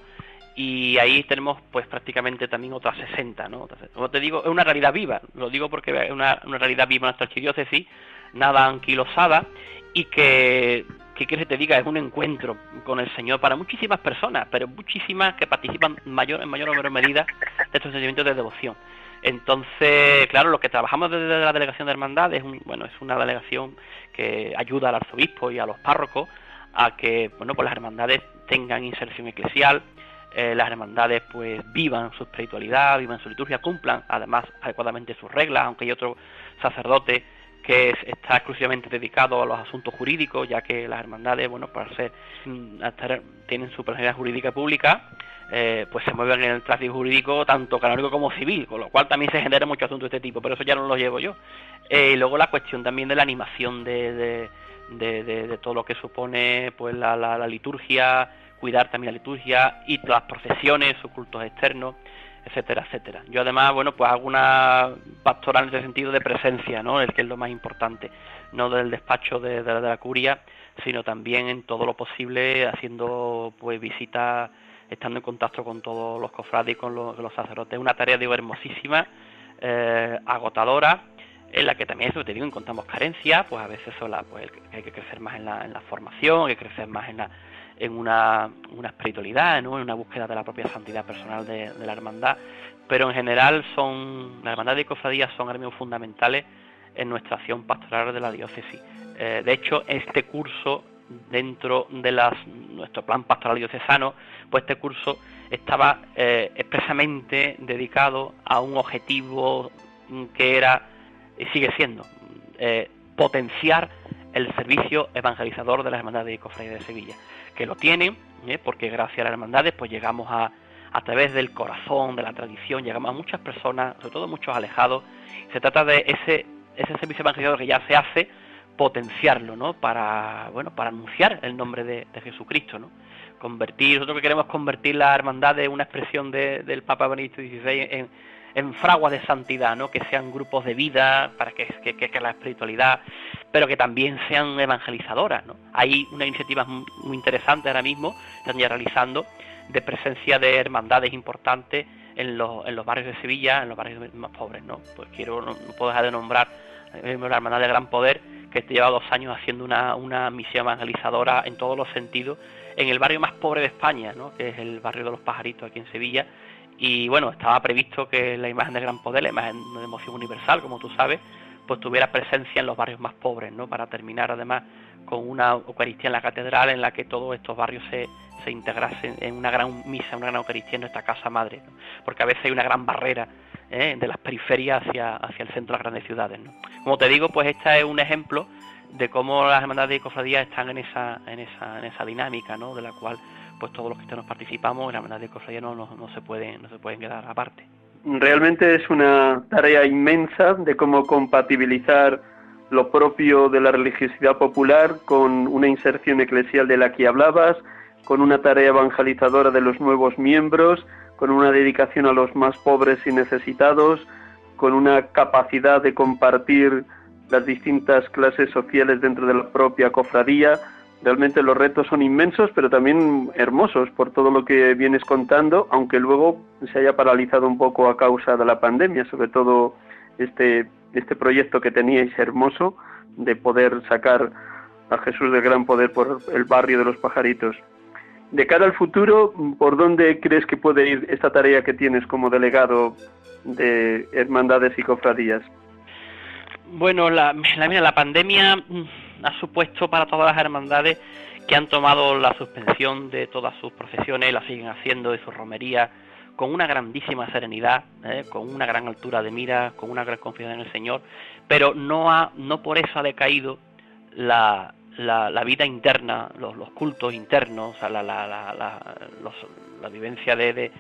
y ahí tenemos pues prácticamente también otras 60, ¿no? como te digo, es una realidad viva, lo digo porque es una, una realidad viva en nuestra archidiócesis, nada anquilosada y que, que que te diga, es un encuentro con el Señor para muchísimas personas, pero muchísimas que participan mayor, en mayor o menor medida de estos sentimientos de devoción. Entonces, claro, lo que trabajamos desde la delegación de hermandad es, bueno, es una delegación que ayuda al arzobispo y a los párrocos a que, bueno, pues las hermandades tengan inserción eclesial, eh, las hermandades pues vivan su espiritualidad, vivan su liturgia, cumplan además adecuadamente sus reglas, aunque hay otro sacerdote que está exclusivamente dedicado a los asuntos jurídicos, ya que las hermandades, bueno, para ser, mm, tienen su personalidad jurídica pública, eh, pues se mueven en el tráfico jurídico tanto canónico como civil, con lo cual también se genera mucho asunto de este tipo, pero eso ya no lo llevo yo. Eh, y luego la cuestión también de la animación de, de, de, todo lo que supone pues la, la, la liturgia, cuidar también la liturgia y las procesiones, sus cultos externos, etcétera, etcétera. Yo además, bueno, pues hago una pastoral en ese sentido de presencia, ¿no? El que es lo más importante, no del despacho de, la curia, sino también en todo lo posible haciendo pues visitas, estando en contacto con todos los cofrades y con los, los sacerdotes. Una tarea, digo, hermosísima, eh, agotadora, en la que también eso te digo encontramos carencias pues a veces sola pues hay que crecer más en la, en la formación hay que crecer más en la en una, una espiritualidad, ¿no? en una búsqueda de la propia santidad personal de, la hermandad, pero en general son la hermandad y cofradías son elementos fundamentales en nuestra acción pastoral de la diócesis. Eh, de hecho, este curso dentro de las, nuestro plan pastoral diocesano, pues este curso estaba eh, expresamente dedicado a un objetivo que era y sigue siendo eh, potenciar el servicio evangelizador de las hermandades y cofradías de Sevilla, que lo tienen, ¿eh? porque gracias a las hermandades pues llegamos a, a través del corazón, de la tradición, llegamos a muchas personas, sobre todo muchos alejados. Se trata de ese, ese servicio evangelizador que ya se hace, potenciarlo, ¿no? Para, bueno, para anunciar el nombre de, Jesucristo, ¿no? Convertir, nosotros que queremos convertir la hermandad de una expresión del Papa Benedicto XVI en, en fraguas de santidad, ¿no? Que sean grupos de vida para que, que, la espiritualidad, pero que también sean evangelizadoras, ¿no? Hay una iniciativa muy interesante ahora mismo, están ya realizando, de presencia de hermandades importantes en los, en los barrios de Sevilla, en los barrios más pobres, ¿no? Pues quiero, no, puedo dejar de nombrar eh, la hermandad de Gran Poder, que lleva dos años haciendo una, una misión evangelizadora en todos los sentidos, en el barrio más pobre de España, ¿no? que es el barrio de los pajaritos aquí en Sevilla, y bueno, estaba previsto que la imagen de Gran Poder, la imagen de emoción universal, como tú sabes, pues tuviera presencia en los barrios más pobres, ¿no? Para terminar además con una Eucaristía en la catedral en la que todos estos barrios se, se integrasen en una gran misa, una gran Eucaristía en nuestra casa madre, porque a veces hay una gran barrera ¿eh? de las periferias hacia, hacia el centro de las grandes ciudades. ¿no? Como te digo, pues este es un ejemplo de cómo las hermandades y cofradías están en esa, en esa, en esa dinámica, ¿no? de la cual pues todos los cristianos participamos, la hermandad de cofradía no, no, no, se pueden, no se pueden quedar aparte. Realmente es una tarea inmensa de cómo compatibilizar lo propio de la religiosidad popular con una inserción eclesial de la que hablabas, con una tarea evangelizadora de los nuevos miembros, con una dedicación a los más pobres y necesitados, con una capacidad de compartir las distintas clases sociales dentro de la propia cofradía. Realmente los retos son inmensos, pero también hermosos por todo lo que vienes contando, aunque luego se haya paralizado un poco a causa de la pandemia, sobre todo este, este proyecto que teníais hermoso de poder sacar a Jesús del Gran Poder por el barrio de los pajaritos. De cara al futuro, ¿por dónde crees que puede ir esta tarea que tienes como delegado de hermandades y cofradías? Bueno, la, la, pandemia mm, ha supuesto para todas las hermandades que han tomado la suspensión de todas sus procesiones, la siguen haciendo de sus romerías con una grandísima serenidad, ¿eh? con una gran altura de mira, con una gran confianza en el Señor, pero no ha, no por eso ha decaído la, la, vida interna, los, cultos internos, la, la, la vivencia de, de,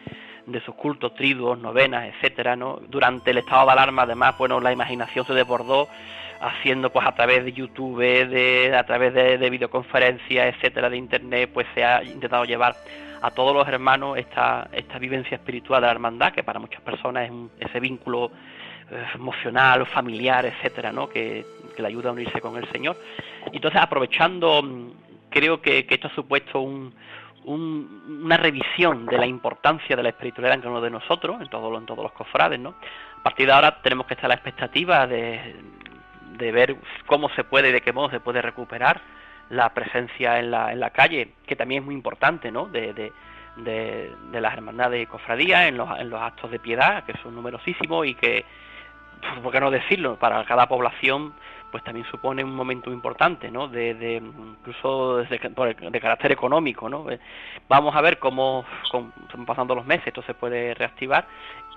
de, sus cultos, triduos, novenas, etcétera, ¿no? Durante el estado de alarma, además, bueno, la imaginación se desbordó haciendo pues a través de YouTube, de, a través de, videoconferencias, etcétera, de internet, pues se ha intentado llevar a todos los hermanos esta, esta vivencia espiritual de la hermandad, que para muchas personas es ese vínculo eh, emocional, familiar, etcétera, ¿no? Que, que, le ayuda a unirse con el Señor. Entonces, aprovechando, mm, creo que, que esto ha supuesto un, una revisión de la importancia de la espiritualidad en cada uno de nosotros, en, todo, en todos los cofrades, ¿no? A partir de ahora tenemos que estar a la expectativa de, de ver cómo se puede, de qué modo se puede recuperar la presencia en la, en la calle, que también es muy importante, ¿no? De, de, de, las hermandades y cofradías, en los, en los actos de piedad, que son numerosísimos y que, ¿por qué no decirlo?, para cada población pues también supone un momento importante, ¿no? De, de incluso de, de, carácter económico, ¿no? Eh, vamos a ver cómo, cómo, pasando los meses, esto se puede reactivar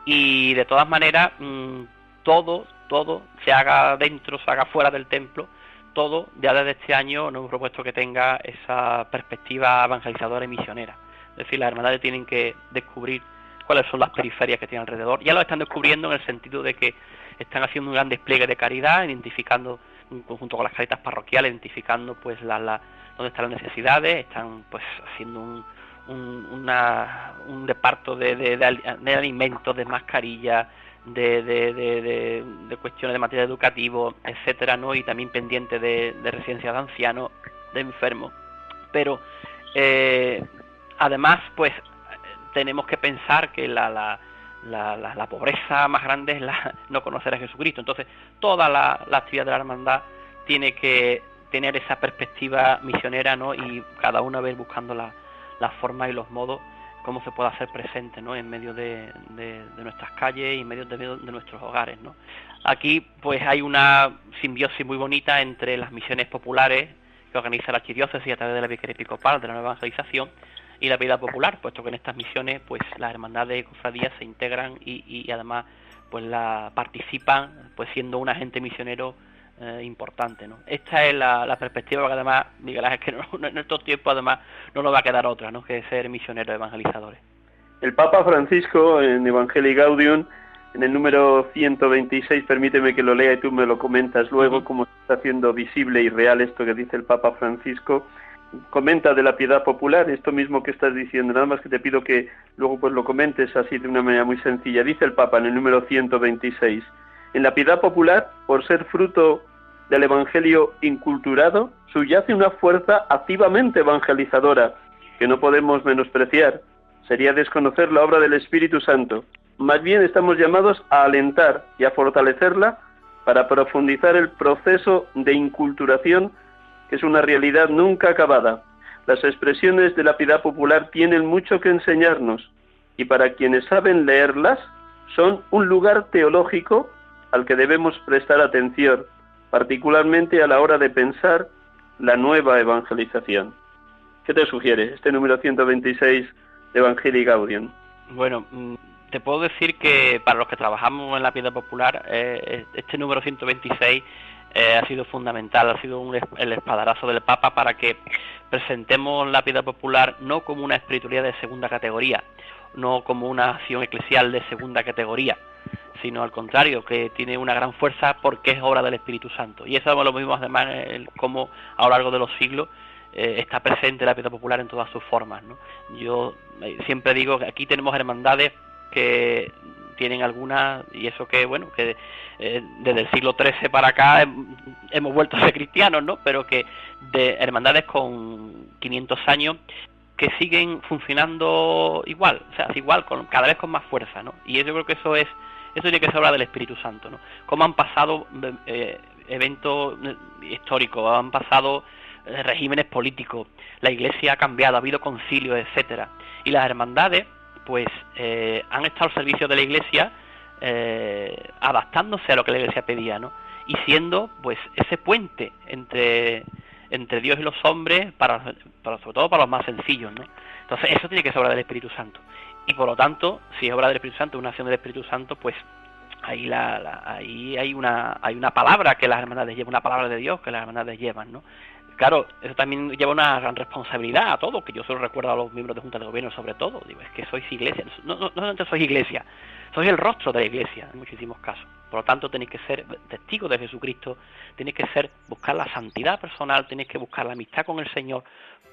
y de todas maneras mm, todo, todo se haga dentro, se haga fuera del templo, todo ya desde este año nos hemos propuesto que tenga esa perspectiva evangelizadora y misionera. Es decir, las hermandades tienen que descubrir cuáles son las periferias que tienen alrededor. Ya lo están descubriendo en el sentido de que están haciendo un gran despliegue de caridad, identificando junto con las caritas parroquiales, identificando pues la, la, dónde están las necesidades, están pues haciendo un, un, una, un departo de, de, de, alimentos, de mascarillas, de, de, de, cuestiones de materia educativo, etcétera, ¿no? Y también pendiente de, de residencias de ancianos, de enfermos. Pero eh, además, pues tenemos que pensar que la, la, la, la, pobreza más grande es la, no conocer a Jesucristo. Entonces, toda la, actividad de la hermandad tiene que tener esa perspectiva misionera, ¿no? Y cada uno ver buscando la, la forma y los modos cómo se puede hacer presente ¿no? en medio de, de, nuestras calles y en medio de, de, nuestros hogares. ¿no? Aquí pues hay una simbiosis muy bonita entre las misiones populares que organiza la archidiócesis a través de la Vicaría Episcopal de la Nueva Evangelización y la vida popular, puesto que en estas misiones pues las hermandades de cofradías se integran y, y, además pues la participan pues siendo un agente misionero eh, importante. ¿no? Esta es la, perspectiva que además, Miguel Ángel, que no, en estos tiempos además no nos va a quedar otra, ¿no? que ser misioneros evangelizadores. El Papa Francisco en Evangelii Gaudium, en el número 126, permíteme que lo lea y tú me lo comentas luego, cómo se está haciendo visible y real esto que dice el Papa Francisco comenta de la piedad popular, esto mismo que estás diciendo, nada más que te pido que luego pues lo comentes así de una manera muy sencilla. Dice el Papa en el número 126, en la piedad popular, por ser fruto del Evangelio inculturado, subyace una fuerza activamente evangelizadora que no podemos menospreciar. Sería desconocer la obra del Espíritu Santo. Más bien estamos llamados a alentar y a fortalecerla para profundizar el proceso de inculturación es una realidad nunca acabada. Las expresiones de la piedad popular tienen mucho que enseñarnos y para quienes saben leerlas son un lugar teológico al que debemos prestar atención, particularmente a la hora de pensar la nueva evangelización. ¿Qué te sugiere este número 126 de Evangelii Gaudium? Bueno, mm, te puedo decir que para los que trabajamos en la piedad popular, eh, este número 126 eh, ha sido fundamental, ha sido el espadarazo del Papa para que presentemos la piedad popular no como una espiritualidad de segunda categoría, no como una acción eclesial de segunda categoría, sino al contrario, que tiene una gran fuerza porque es obra del Espíritu Santo. Y eso lo mismo además como a lo largo de los siglos eh, está presente la piedad popular en todas sus formas. Yo eh, siempre digo que aquí tenemos hermandades que tienen algunas, y eso que, bueno, que eh, desde el siglo XIII para acá hemos vuelto a ser cristianos, ¿no? Pero que de hermandades con 500 años que siguen funcionando igual, o sea, igual, con, cada vez con más fuerza, ¿no? Y yo creo que eso es, eso tiene que ser obra del Espíritu Santo, ¿no? Cómo han pasado eh, eventos eh, históricos, han pasado regímenes políticos, la Iglesia ha cambiado, ha habido concilios, etcétera, y las hermandades pues eh, han estado al servicio de la Iglesia eh, adaptándose a lo que la Iglesia pedía, ¿no? Y siendo, pues, ese puente entre, entre Dios y los hombres, para, sobre todo para los más sencillos, ¿no? Entonces, eso tiene que ser obra del Espíritu Santo. Y por lo tanto, si es obra del Espíritu Santo, una acción del Espíritu Santo, pues ahí, la, ahí hay una hay una palabra que las hermandades llevan, una palabra de Dios que las hermandades llevan, ¿no? Claro, eso también lleva una gran responsabilidad a todo, que yo solo recuerdo a los miembros de Junta de Gobierno sobre todo, digo, es que sois iglesia, no, no, no solamente sois iglesia, sois el rostro de la iglesia en muchísimos casos. Por lo tanto, tenéis que ser testigos de Jesucristo, tenéis que ser buscar la santidad personal, tenéis que buscar la amistad con el Señor,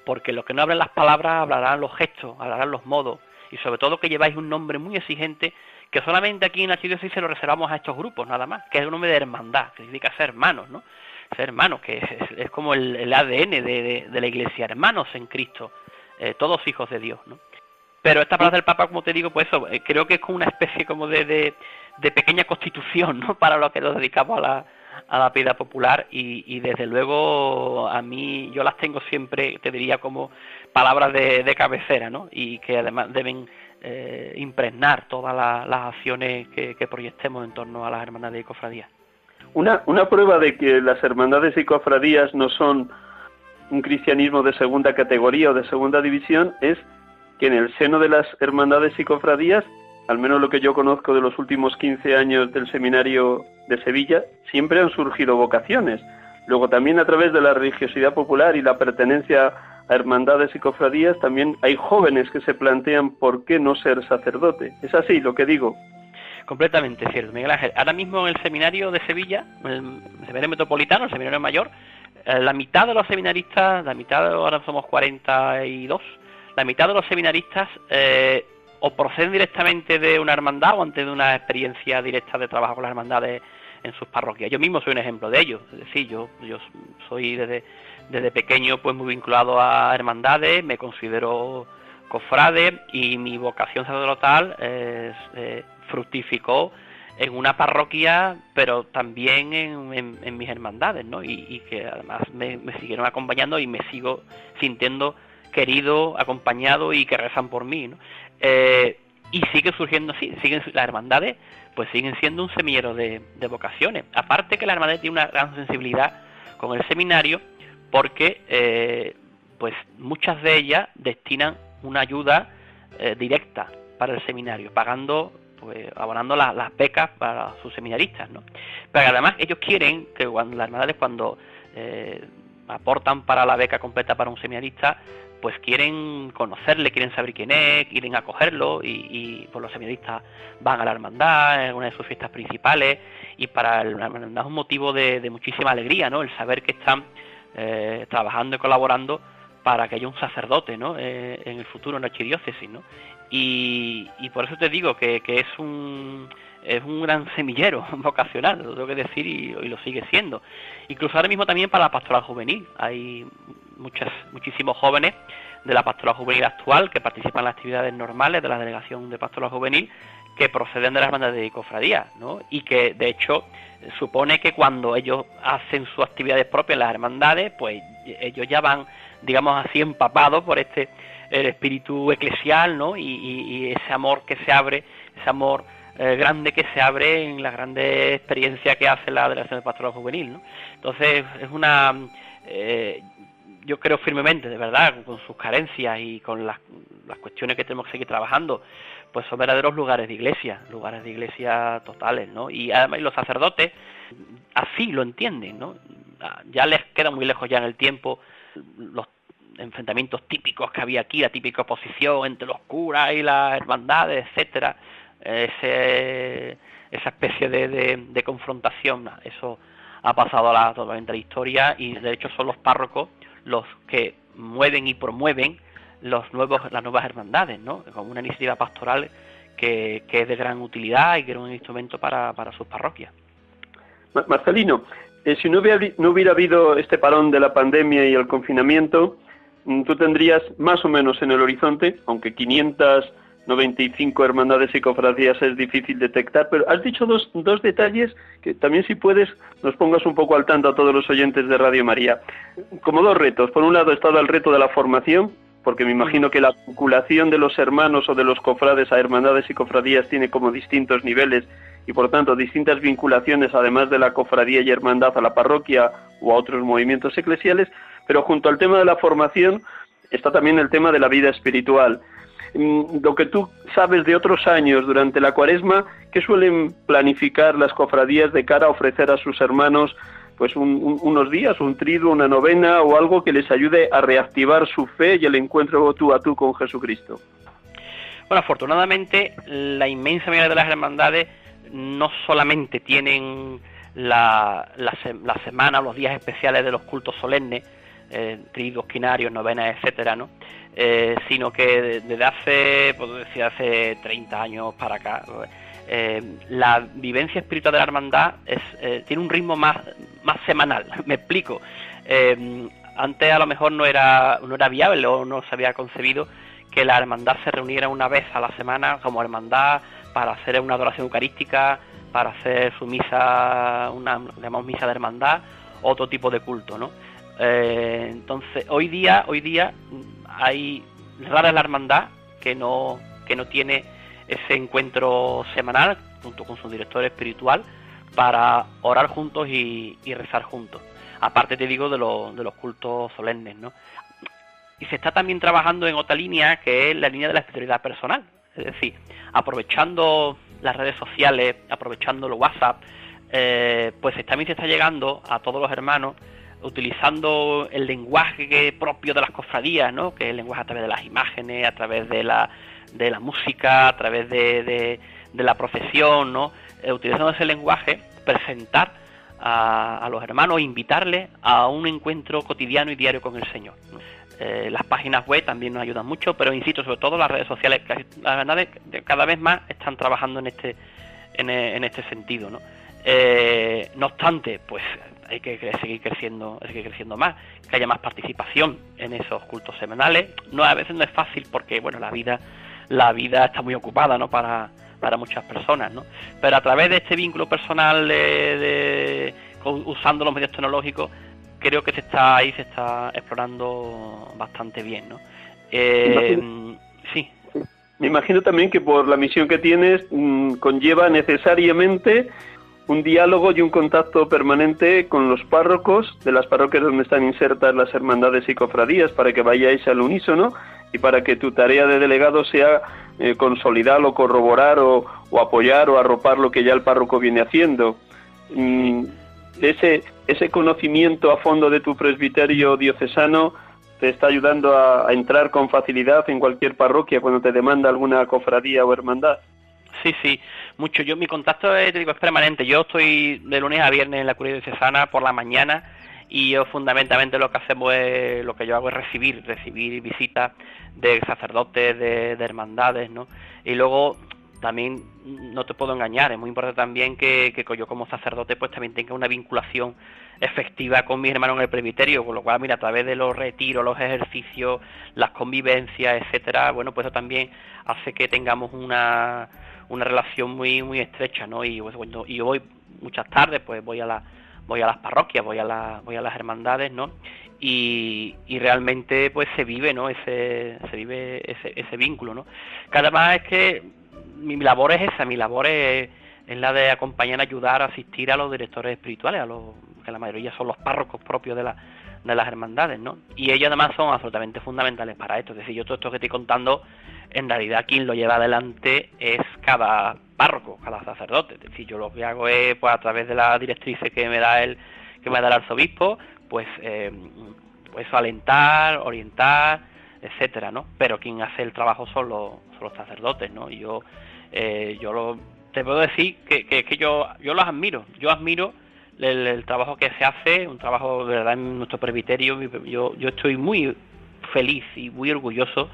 porque lo que no hablan las palabras hablarán los gestos, hablarán los modos, y sobre todo que lleváis un nombre muy exigente que solamente aquí en la Archidiócesis se lo reservamos a estos grupos, nada más, que es un nombre de hermandad, que significa ser hermanos, ¿no? Ser hermanos, que es, como el, ADN de, la Iglesia, hermanos en Cristo, eh, todos hijos de Dios, ¿no? Pero esta palabra del Papa, como te digo, pues eso, eh, creo que es como una especie como de, de, pequeña constitución, ¿no? Para lo que nos dedicamos a la, a la piedad popular y, desde luego a mí yo las tengo siempre, te diría, como palabras de, cabecera, ¿no? Y que además deben eh, impregnar todas las acciones que, que proyectemos en torno a las hermanas y cofradías. Una, una prueba de que las hermandades y cofradías no son un cristianismo de segunda categoría o de segunda división es que en el seno de las hermandades y cofradías, al menos lo que yo conozco de los últimos 15 años del seminario de Sevilla, siempre han surgido vocaciones. Luego también a través de la religiosidad popular y la pertenencia a hermandades y cofradías, también hay jóvenes que se plantean por qué no ser sacerdote. Es así lo que digo. Completamente cierto, Miguel Ángel. Ahora mismo en el seminario de Sevilla, el seminario metropolitano, el seminario mayor, eh, la mitad de los seminaristas, la mitad, ahora somos 42, la mitad de los seminaristas eh, o proceden directamente de una hermandad o antes de una experiencia directa de trabajo con las hermandades en sus parroquias. Yo mismo soy un ejemplo de ello. Es decir, yo, yo soy desde, desde pequeño pues muy vinculado a hermandades, me considero cofrade y mi vocación sacerdotal es, eh, fructificó en una parroquia, pero también en, mis hermandades, ¿no? Y, que además me, siguieron acompañando y me sigo sintiendo querido, acompañado y que rezan por mí, ¿no? Eh, y sigue surgiendo así, siguen las hermandades, pues siguen siendo un semillero de, vocaciones. Aparte que la hermandad tiene una gran sensibilidad con el seminario, porque eh, pues muchas de ellas destinan una ayuda eh, directa para el seminario, pagando pues abonando las becas para sus seminaristas, ¿no? Pero además ellos quieren que las hermandades cuando eh, aportan para la beca completa para un seminarista, pues quieren conocerle, quieren saber quién es, quieren acogerlo y, y pues los seminaristas van a la hermandad en una de sus fiestas principales y para la hermandad es un motivo de, muchísima alegría, ¿no? El saber que están eh, trabajando y colaborando para que haya un sacerdote, ¿no? Eh, en el futuro en la archidiócesis, ¿no? Y, por eso te digo que, que, es un es un gran semillero vocacional, lo tengo que decir, y, y, lo sigue siendo. Incluso ahora mismo también para la pastoral juvenil. Hay muchas, muchísimos jóvenes de la pastoral juvenil actual que participan en las actividades normales de la delegación de pastoral juvenil que proceden de las bandas de cofradía, ¿no? Y que de hecho supone que cuando ellos hacen sus actividades propias en las hermandades, pues ellos ya van, digamos así, empapados por este el espíritu eclesial, ¿no? Y, ese amor que se abre, ese amor eh, grande que se abre en la grande experiencia que hace la delegación de pastoral juvenil, ¿no? Entonces es una eh, yo creo firmemente, de verdad, con sus carencias y con las, cuestiones que tenemos que seguir trabajando, pues son verdaderos lugares de iglesia, lugares de iglesia totales, ¿no? Y además los sacerdotes así lo entienden, ¿no? Ya les queda muy lejos ya en el tiempo los enfrentamientos típicos que había aquí, la típica oposición entre los curas y las hermandades, etcétera, ese, esa especie de, de, confrontación, eso ha pasado a la, totalmente la historia y de hecho son los párrocos los que mueven y promueven los nuevos, las nuevas hermandades, ¿no? Como una iniciativa pastoral que, es de gran utilidad y que era un instrumento para, para sus parroquias. Marcelino, eh, si no hubiera, no hubiera habido este parón de la pandemia y el confinamiento, mm, tú tendrías más o menos en el horizonte, aunque 500 95 hermandades y cofradías es difícil detectar, pero has dicho dos, dos detalles que también si puedes nos pongas un poco al tanto a todos los oyentes de Radio María. Como dos retos. Por un lado está el reto de la formación, porque me imagino que la vinculación de los hermanos o de los cofrades a hermandades y cofradías tiene como distintos niveles y por tanto distintas vinculaciones además de la cofradía y hermandad a la parroquia o a otros movimientos eclesiales, pero junto al tema de la formación está también el tema de la vida espiritual. Mm, lo que tú sabes de otros años durante la cuaresma, ¿qué suelen planificar las cofradías de cara a ofrecer a sus hermanos pues unos días, un trido, una novena o algo que les ayude a reactivar su fe y el encuentro tú a tú con Jesucristo? Bueno, afortunadamente la inmensa mayoría de las hermandades no solamente tienen la, la, semana los días especiales de los cultos solemnes, eh, quinarios, novenas, etcétera, ¿no? Eh, sino que desde hace, puedo decir, hace 30 años para acá, eh, la vivencia espiritual de la hermandad es, eh, tiene un ritmo más, más semanal. Me explico. antes a lo mejor no era, no era viable o no se había concebido que la hermandad se reuniera una vez a la semana como hermandad para hacer una adoración eucarística, para hacer su misa, una llamamos misa de hermandad, otro tipo de culto, ¿no? entonces, hoy día, hoy día hay rara la hermandad que no, que no tiene ese encuentro semanal junto con su director espiritual para orar juntos y, rezar juntos. Aparte te digo de, de los cultos solemnes, ¿no? Y se está también trabajando en otra línea que es la línea de la espiritualidad personal. Es decir, aprovechando las redes sociales, aprovechando los WhatsApp, eh, pues también se está llegando a todos los hermanos utilizando el lenguaje propio de las cofradías, ¿no? que es el lenguaje a través de las imágenes, a través de la, de la música, a través de, de, la profesión, ¿no? Eh, utilizando ese lenguaje, presentar a, a, los hermanos, invitarles a un encuentro cotidiano y diario con el Señor. Eh, las páginas web también nos ayudan mucho, pero insisto, sobre todo las redes sociales, la verdad que cada vez más están trabajando en este, en, en este sentido. ¿no? Eh, no obstante, pues hay que seguir creciendo, que creciendo más, que haya más participación en esos cultos semanales. No a veces no es fácil porque bueno la vida la vida está muy ocupada, ¿no? Para, para muchas personas, ¿no? Pero a través de este vínculo personal de, usando los medios tecnológicos creo que se está ahí se está explorando bastante bien, ¿no? Eh, sí. Me imagino también que por la misión que tienes mm, conlleva necesariamente un diálogo y un contacto permanente con los párrocos de las parroquias donde están insertas las hermandades y cofradías para que vayáis al unísono y para que tu tarea de delegado sea eh, consolidar o corroborar o, apoyar o arropar lo que ya el párroco viene haciendo. Mm, ese, ese conocimiento a fondo de tu presbiterio diocesano te está ayudando a, entrar con facilidad en cualquier parroquia cuando te demanda alguna cofradía o hermandad. Sí, sí, mucho. Yo mi contacto es, digo, es permanente. Yo estoy de lunes a viernes en la curia diocesana por la mañana y yo fundamentalmente lo que hacemos es, lo que yo hago es recibir, recibir visitas de sacerdotes, de, hermandades, ¿no? Y luego también no te puedo engañar, es muy importante también que, que yo como sacerdote pues también tenga una vinculación efectiva con mis hermanos en el presbiterio, con lo cual, mira, a través de los retiros, los ejercicios, las convivencias, etcétera, bueno, pues eso también hace que tengamos una, una relación muy muy estrecha, ¿no? Y pues, bueno, y yo voy muchas tardes, pues voy a la voy a las parroquias, voy a la, voy a las hermandades, ¿no? Y, y realmente pues se vive, ¿no? Ese se vive ese, ese vínculo, ¿no? Cada vez es que mi labor es esa, mi labor es, es la de acompañar, ayudar, asistir a los directores espirituales, a los que la mayoría son los párrocos propios de, la, de las hermandades, ¿no? Y ellos además son absolutamente fundamentales para esto. Es decir, yo todo esto que estoy contando, en realidad quien lo lleva adelante es cada párroco, cada sacerdote. Es decir, yo lo que hago es, pues a través de las directrices que me da el, que me da el arzobispo, pues, eh, pues alentar, orientar, etcétera, ¿no? Pero quien hace el trabajo son los, son los sacerdotes, ¿no? Y yo, eh, yo lo, te puedo decir que, que, que yo, yo los admiro, yo admiro el, trabajo que se hace, un trabajo de verdad en nuestro presbiterio. Yo, yo estoy muy feliz y muy orgulloso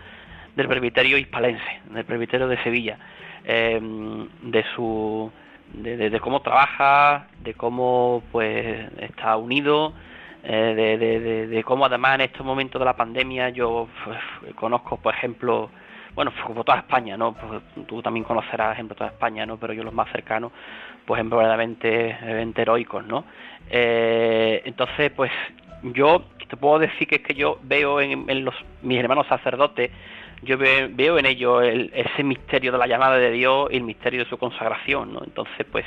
del presbiterio hispalense, del presbiterio de Sevilla, em, de su de, cómo trabaja, de cómo pues está unido, eh, de, cómo además en estos momentos de la pandemia yo pues, conozco, por ejemplo, bueno, como toda España, ¿no? Pues, tú también conocerás ejemplo toda España, ¿no? Pero yo los más cercanos, pues verdaderamente heroicos, ¿no? Eh, entonces, pues yo te puedo decir que es que yo veo en, los mis hermanos sacerdotes, yo veo, en ellos ese misterio de la llamada de Dios y el misterio de su consagración, ¿no? Entonces, pues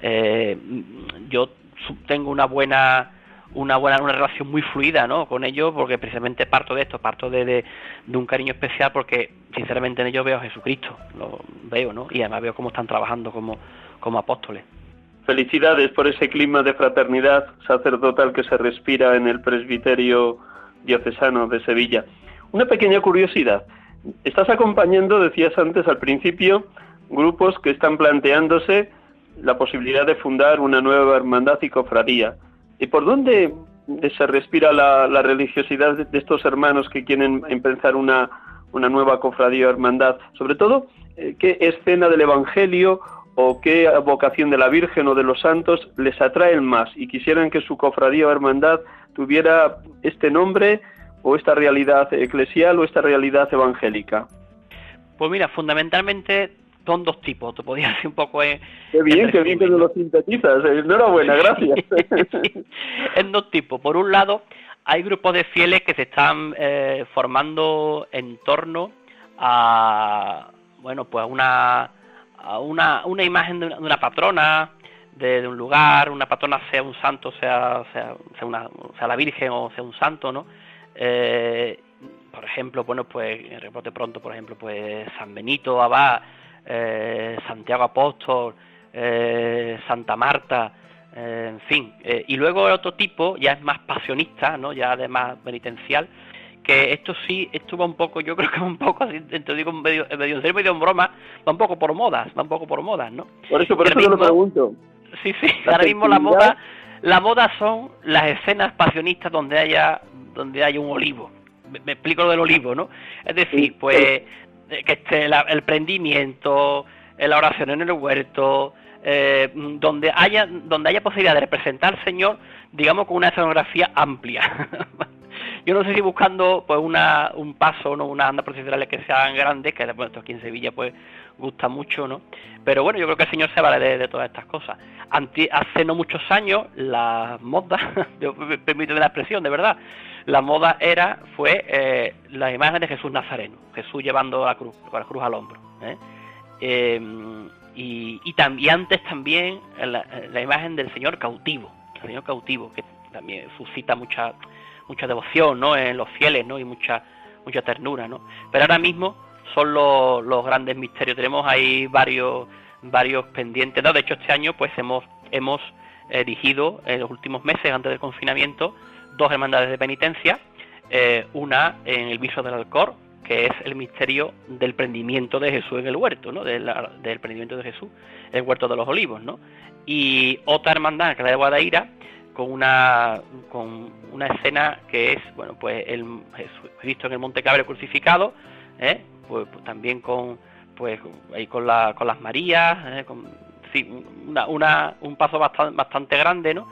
eh, yo tengo una buena una buena una relación muy fluida ¿no? con ellos porque precisamente parto de esto parto de, de, un cariño especial porque sinceramente en ellos veo a Jesucristo lo veo ¿no? y además veo cómo están trabajando como como apóstoles. Felicidades por ese clima de fraternidad sacerdotal que se respira en el presbiterio diocesano de Sevilla. Una pequeña curiosidad. Estás acompañando, decías antes al principio, grupos que están planteándose la posibilidad de fundar una nueva hermandad y cofradía. ¿Y por dónde se respira la, religiosidad de estos hermanos que quieren empezar una, una nueva cofradía o hermandad? Sobre todo, eh, ¿qué escena del Evangelio o qué vocación de la Virgen o de los santos les atraen más y quisieran que su cofradía o hermandad tuviera este nombre o esta realidad eclesial o esta realidad evangélica? Pues mira, fundamentalmente son dos tipos, te podía decir un poco en... Qué bien, qué bien que nos lo sintetizas, enhorabuena, gracias. en dos tipos, por un lado hay grupos de fieles que se están eh, formando en torno a, bueno, pues una una, una imagen de una, patrona de, un lugar, una patrona sea un santo, sea, sea, sea, una, sea la Virgen o sea un santo, ¿no? Eh, por ejemplo, bueno, pues, rebote pronto, por ejemplo, pues San Benito Abad, eh, Santiago Apóstol, eh, Santa Marta, en fin. y luego el otro tipo ya es más pasionista, ¿no? Ya además penitencial, que esto sí, esto va un poco, yo creo que va un poco, así, te digo medio, medio en serio, medio en broma, va un poco por modas, va un poco por modas, ¿no? Por eso, por eso lo pregunto. Sí, sí, ahora mismo la moda, la moda son las escenas pasionistas donde haya, donde haya un olivo. Me, explico lo del olivo, ¿no? Es decir, pues, que esté el prendimiento, la oración en el huerto, eh, donde haya donde haya posibilidad de representar al Señor, digamos con una escenografía amplia. Yo no sé si buscando pues una, un paso, ¿no? unas andas procesionales que sean grandes, que bueno, esto aquí en Sevilla pues gusta mucho, ¿no? Pero bueno, yo creo que el Señor se vale de, todas estas cosas. hace no muchos años, la moda, permíteme la expresión, de verdad, la moda era, fue eh, la imagen de Jesús Nazareno, Jesús llevando la cruz, la cruz al hombro. ¿eh? Em, y, y, también antes también la, la, imagen del Señor cautivo, el Señor cautivo, que también suscita mucha mucha devoción, ¿no? En los fieles, ¿no? Y mucha mucha ternura, ¿no? Pero ahora mismo son los, los grandes misterios. Tenemos ahí varios varios pendientes. No, de hecho, este año pues hemos hemos erigido en los últimos meses antes del confinamiento dos hermandades de penitencia, eh, una en el viso del Alcor, que es el misterio del prendimiento de Jesús en el huerto, ¿no? Del, del prendimiento de Jesús, el huerto de los olivos, ¿no? Y otra hermandad, que es la de Guadaira, con una con una escena que es bueno pues el Cristo en el Monte Cabre crucificado ¿eh? pues, pues, también con pues ahí con la, con las Marías ¿eh? con una, una, un paso bastante, bastante grande no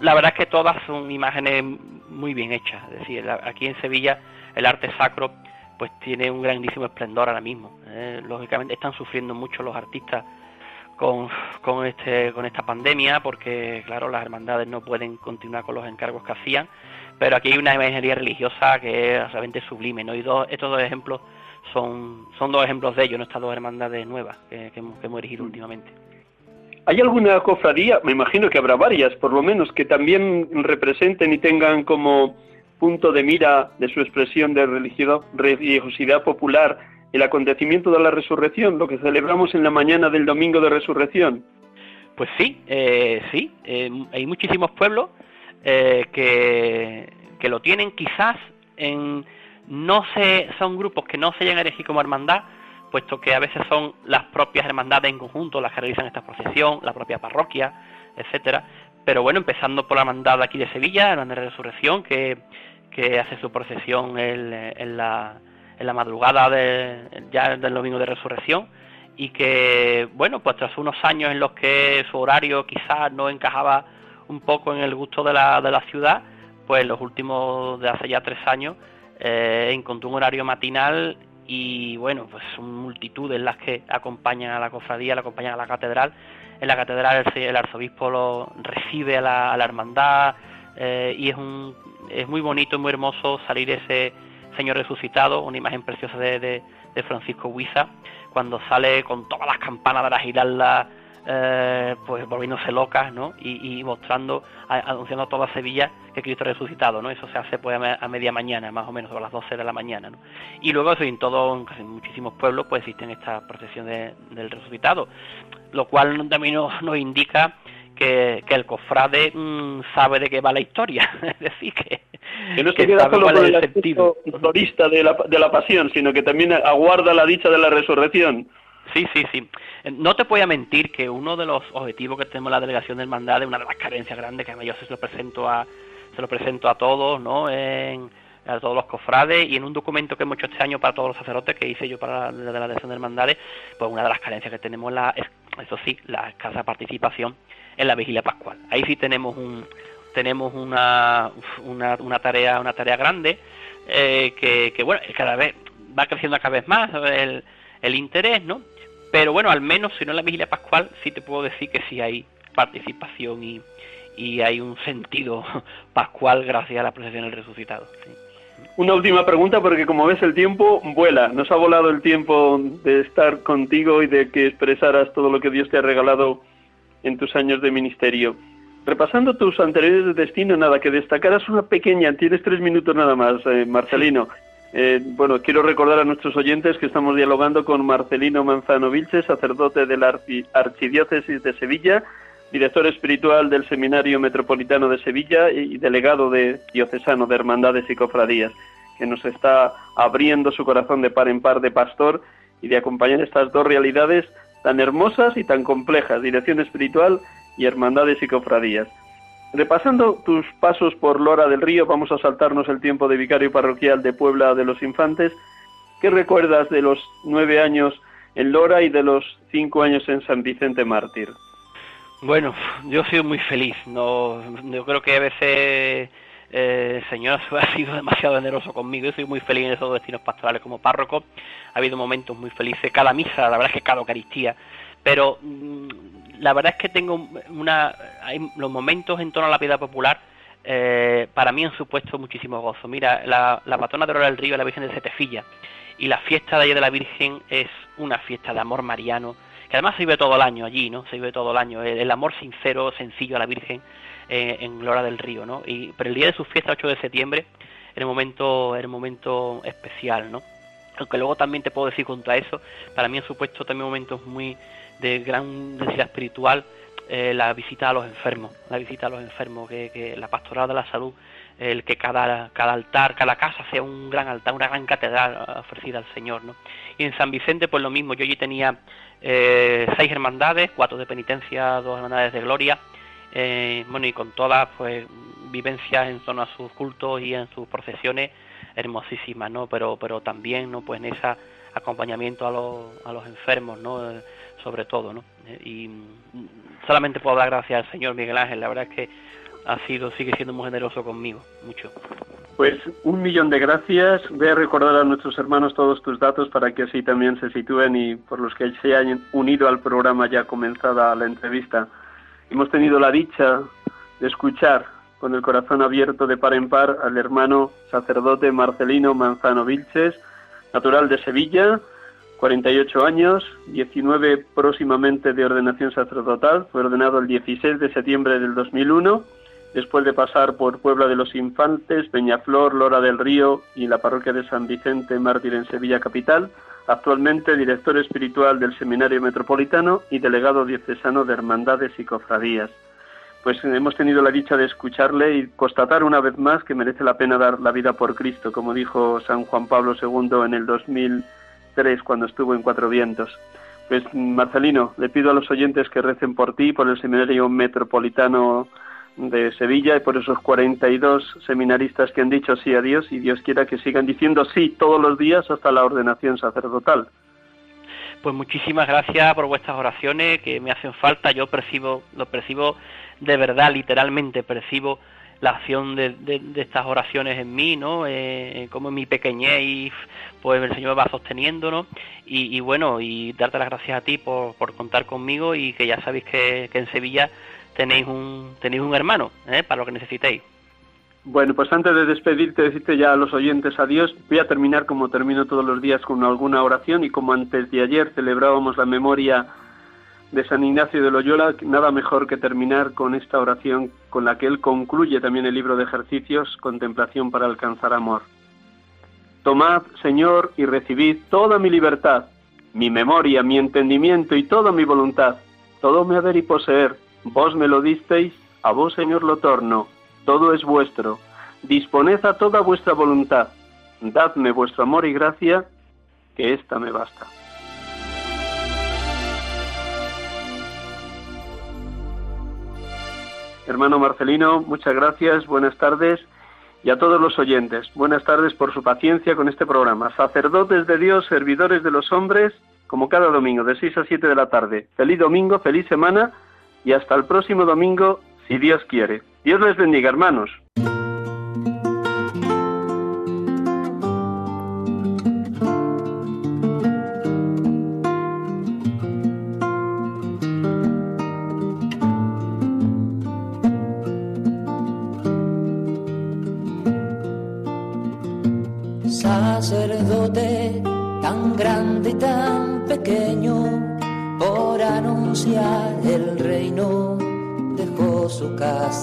la verdad es que todas son imágenes muy bien hechas es decir aquí en Sevilla el arte sacro pues tiene un grandísimo esplendor ahora mismo ¿eh? lógicamente están sufriendo mucho los artistas con, con, este, con esta pandemia, porque claro, las hermandades no pueden continuar con los encargos que hacían, pero aquí hay una imaginería religiosa que es realmente sublime, ¿no? Y dos, estos dos ejemplos son, son dos ejemplos de ellos, ¿no? Estas dos hermandades nuevas que, hemos, que hemos erigido mm. últimamente. ¿Hay alguna cofradía, me imagino que habrá varias, por lo menos, que también representen y tengan como punto de mira de su expresión de religiosidad popular el acontecimiento de la resurrección, lo que celebramos en la mañana del domingo de resurrección. Pues sí, eh, sí, eh, hay muchísimos pueblos eh, que, que, lo tienen quizás en no se son grupos que no se llegan a elegir como hermandad, puesto que a veces son las propias hermandades en conjunto las que realizan esta procesión, la propia parroquia, etcétera. Pero bueno, empezando por la hermandad aquí de Sevilla, la hermandad de resurrección, que, que hace su procesión en la en la madrugada de, ya del domingo de resurrección y que, bueno, pues tras unos años en los que su horario quizás no encajaba un poco en el gusto de la, de la ciudad, pues los últimos de hace ya tres años eh, encontró un horario matinal y bueno, pues son multitudes las que acompañan a la cofradía, la acompañan a la catedral. En la catedral el, arzobispo lo recibe a la, hermandad eh, y es, un, es muy bonito, muy hermoso salir ese, Señor resucitado, una imagen preciosa de, de, Francisco Huiza, cuando sale con todas las campanas de la giralda, eh, pues volviéndose locas, ¿no? Y, mostrando, anunciando a toda Sevilla que Cristo resucitado, ¿no? Eso se hace pues a, media mañana, más o menos, a las 12 de la mañana, ¿no? Y luego eso, en todo, en muchísimos pueblos, pues existen esta procesión del resucitado, lo cual también nos indica que, el cofrade mm, sabe de qué va la historia. es decir, que, no se queda solo con el sentido florista de la, de la pasión, sino que también aguarda la dicha de la resurrección. Sí, sí, sí. No te voy a mentir que uno de los objetivos que tenemos en la delegación del hermandad es una de las carencias grandes que yo se lo presento a se lo presento a todos, ¿no? En, a todos los cofrades y en un documento que hemos hecho este año para todos los sacerdotes que hice yo para la delegación de hermandades, pues una de las carencias que tenemos la, es, eso sí, la escasa participación en la vigilia pascual. Ahí sí tenemos un tenemos una, una, una tarea una tarea grande eh, que, que, bueno cada vez va creciendo cada vez más el, el interés, ¿no? Pero bueno, al menos si no en la vigilia pascual sí te puedo decir que sí hay participación y, y hay un sentido pascual gracias a la procesión del resucitado. Una última pregunta porque como ves el tiempo vuela, nos ha volado el tiempo de estar contigo y de que expresaras todo lo que Dios te ha regalado en tus años de ministerio. Repasando tus anteriores de destino, nada, que destacaras una pequeña, tienes tres minutos nada más, eh, Marcelino. Eh, bueno, quiero recordar a nuestros oyentes que estamos dialogando con Marcelino Manzano Vilche, sacerdote de la Archidiócesis de Sevilla, director espiritual del Seminario Metropolitano de Sevilla y delegado de diocesano de Hermandades y Cofradías, que nos está abriendo su corazón de par en par de pastor y de acompañar estas dos realidades tan hermosas y tan complejas, dirección espiritual y hermandades y cofradías. Repasando tus pasos por Lora del Río, vamos a saltarnos el tiempo de vicario parroquial de Puebla de los Infantes. ¿Qué recuerdas de los nueve años en Lora y de los cinco años en San Vicente Mártir? Bueno, yo he sido muy feliz. No, yo creo que a veces eh, ha sido demasiado generoso conmigo. Yo soy muy feliz en esos destinos pastorales como párroco. Ha habido momentos muy felices. Cada misa, la verdad es que cada Eucaristía. Pero mm, la verdad es que tengo una. Hay los momentos en torno a la piedad popular. Eh, para mí han supuesto muchísimo gozo. Mira, la, patrona de Aurora del Río es la Virgen de Setefilla. Y la fiesta de allí de la Virgen es una fiesta de amor mariano, que además se vive todo el año allí, ¿no? Se vive todo el año. el amor sincero, sencillo a la Virgen eh, en Lora del Río, ¿no? Y, pero el día de su fiesta, 8 de septiembre, era un momento, era un momento especial, ¿no? aunque luego también te puedo decir contra eso, para mí han supuesto también momentos muy de gran densidad espiritual, eh, la visita a los enfermos, la visita a los enfermos, que, que la pastoral de la salud, el que cada, cada altar, cada casa sea un gran altar, una gran catedral ofrecida al Señor, ¿no? Y en San Vicente, pues lo mismo, yo allí tenía eh, seis hermandades, cuatro de penitencia, dos hermandades de gloria, eh, bueno, y con todas, pues, vivencias en torno a sus cultos y en sus procesiones hermosísimas, ¿no? Pero, pero también, ¿no? Pues en ese acompañamiento a los, a los enfermos, ¿no? Sobre todo, ¿no? Eh, y solamente puedo dar gracias al Señor Miguel Ángel, la verdad es que ha sido, sigue siendo muy generoso conmigo, mucho. Pues un millón de gracias. Voy a recordar a nuestros hermanos todos tus datos para que así también se sitúen y por los que se hayan unido al programa ya comenzada la entrevista. Hemos tenido la dicha de escuchar con el corazón abierto de par en par al hermano sacerdote Marcelino Manzano Vilches, natural de Sevilla, 48 años, 19 próximamente de ordenación sacerdotal, fue ordenado el 16 de septiembre del 2001, después de pasar por Puebla de los Infantes, Peñaflor, Lora del Río y la parroquia de San Vicente Mártir en Sevilla Capital, actualmente director espiritual del Seminario Metropolitano y delegado diocesano de Hermandades y Cofradías. Pues hemos tenido la dicha de escucharle y constatar una vez más que merece la pena dar la vida por Cristo, como dijo San Juan Pablo II en el 2003 cuando estuvo en Cuatro Vientos. Pues Marcelino, le pido a los oyentes que recen por ti, por el Seminario Metropolitano de Sevilla y por esos 42 seminaristas que han dicho sí a Dios y Dios quiera que sigan diciendo sí todos los días hasta la ordenación sacerdotal. Pues muchísimas gracias por vuestras oraciones que me hacen falta. Yo percibo, lo percibo de verdad, literalmente percibo la acción de, estas oraciones en mí, ¿no? Eh, como en mi pequeñez, pues el Señor va sosteniendo, ¿no? Y, bueno, y darte las gracias a ti por, contar conmigo y que ya sabéis que, en Sevilla tenéis un, tenéis un hermano, ¿eh? Para lo que necesitéis. Bueno, pues antes de despedirte, decirte ya a los oyentes adiós, voy a terminar como termino todos los días con alguna oración y como antes de ayer celebrábamos la memoria de San Ignacio de Loyola, nada mejor que terminar con esta oración con la que él concluye también el libro de ejercicios, Contemplación para alcanzar amor. Tomad, Señor, y recibid toda mi libertad, mi memoria, mi entendimiento y toda mi voluntad, todo me haber y poseer, vos me lo disteis, a vos, Señor, lo torno, todo es vuestro, disponed a toda vuestra voluntad, dadme vuestro amor y gracia, que ésta me basta. Hermano Marcelino, muchas gracias, buenas tardes y a todos los oyentes, buenas tardes por su paciencia con este programa. Sacerdotes de Dios, servidores de los hombres, como cada domingo de 6 a 7 de la tarde. Feliz domingo, feliz semana y hasta el próximo domingo, si Dios quiere. Dios les bendiga, hermanos.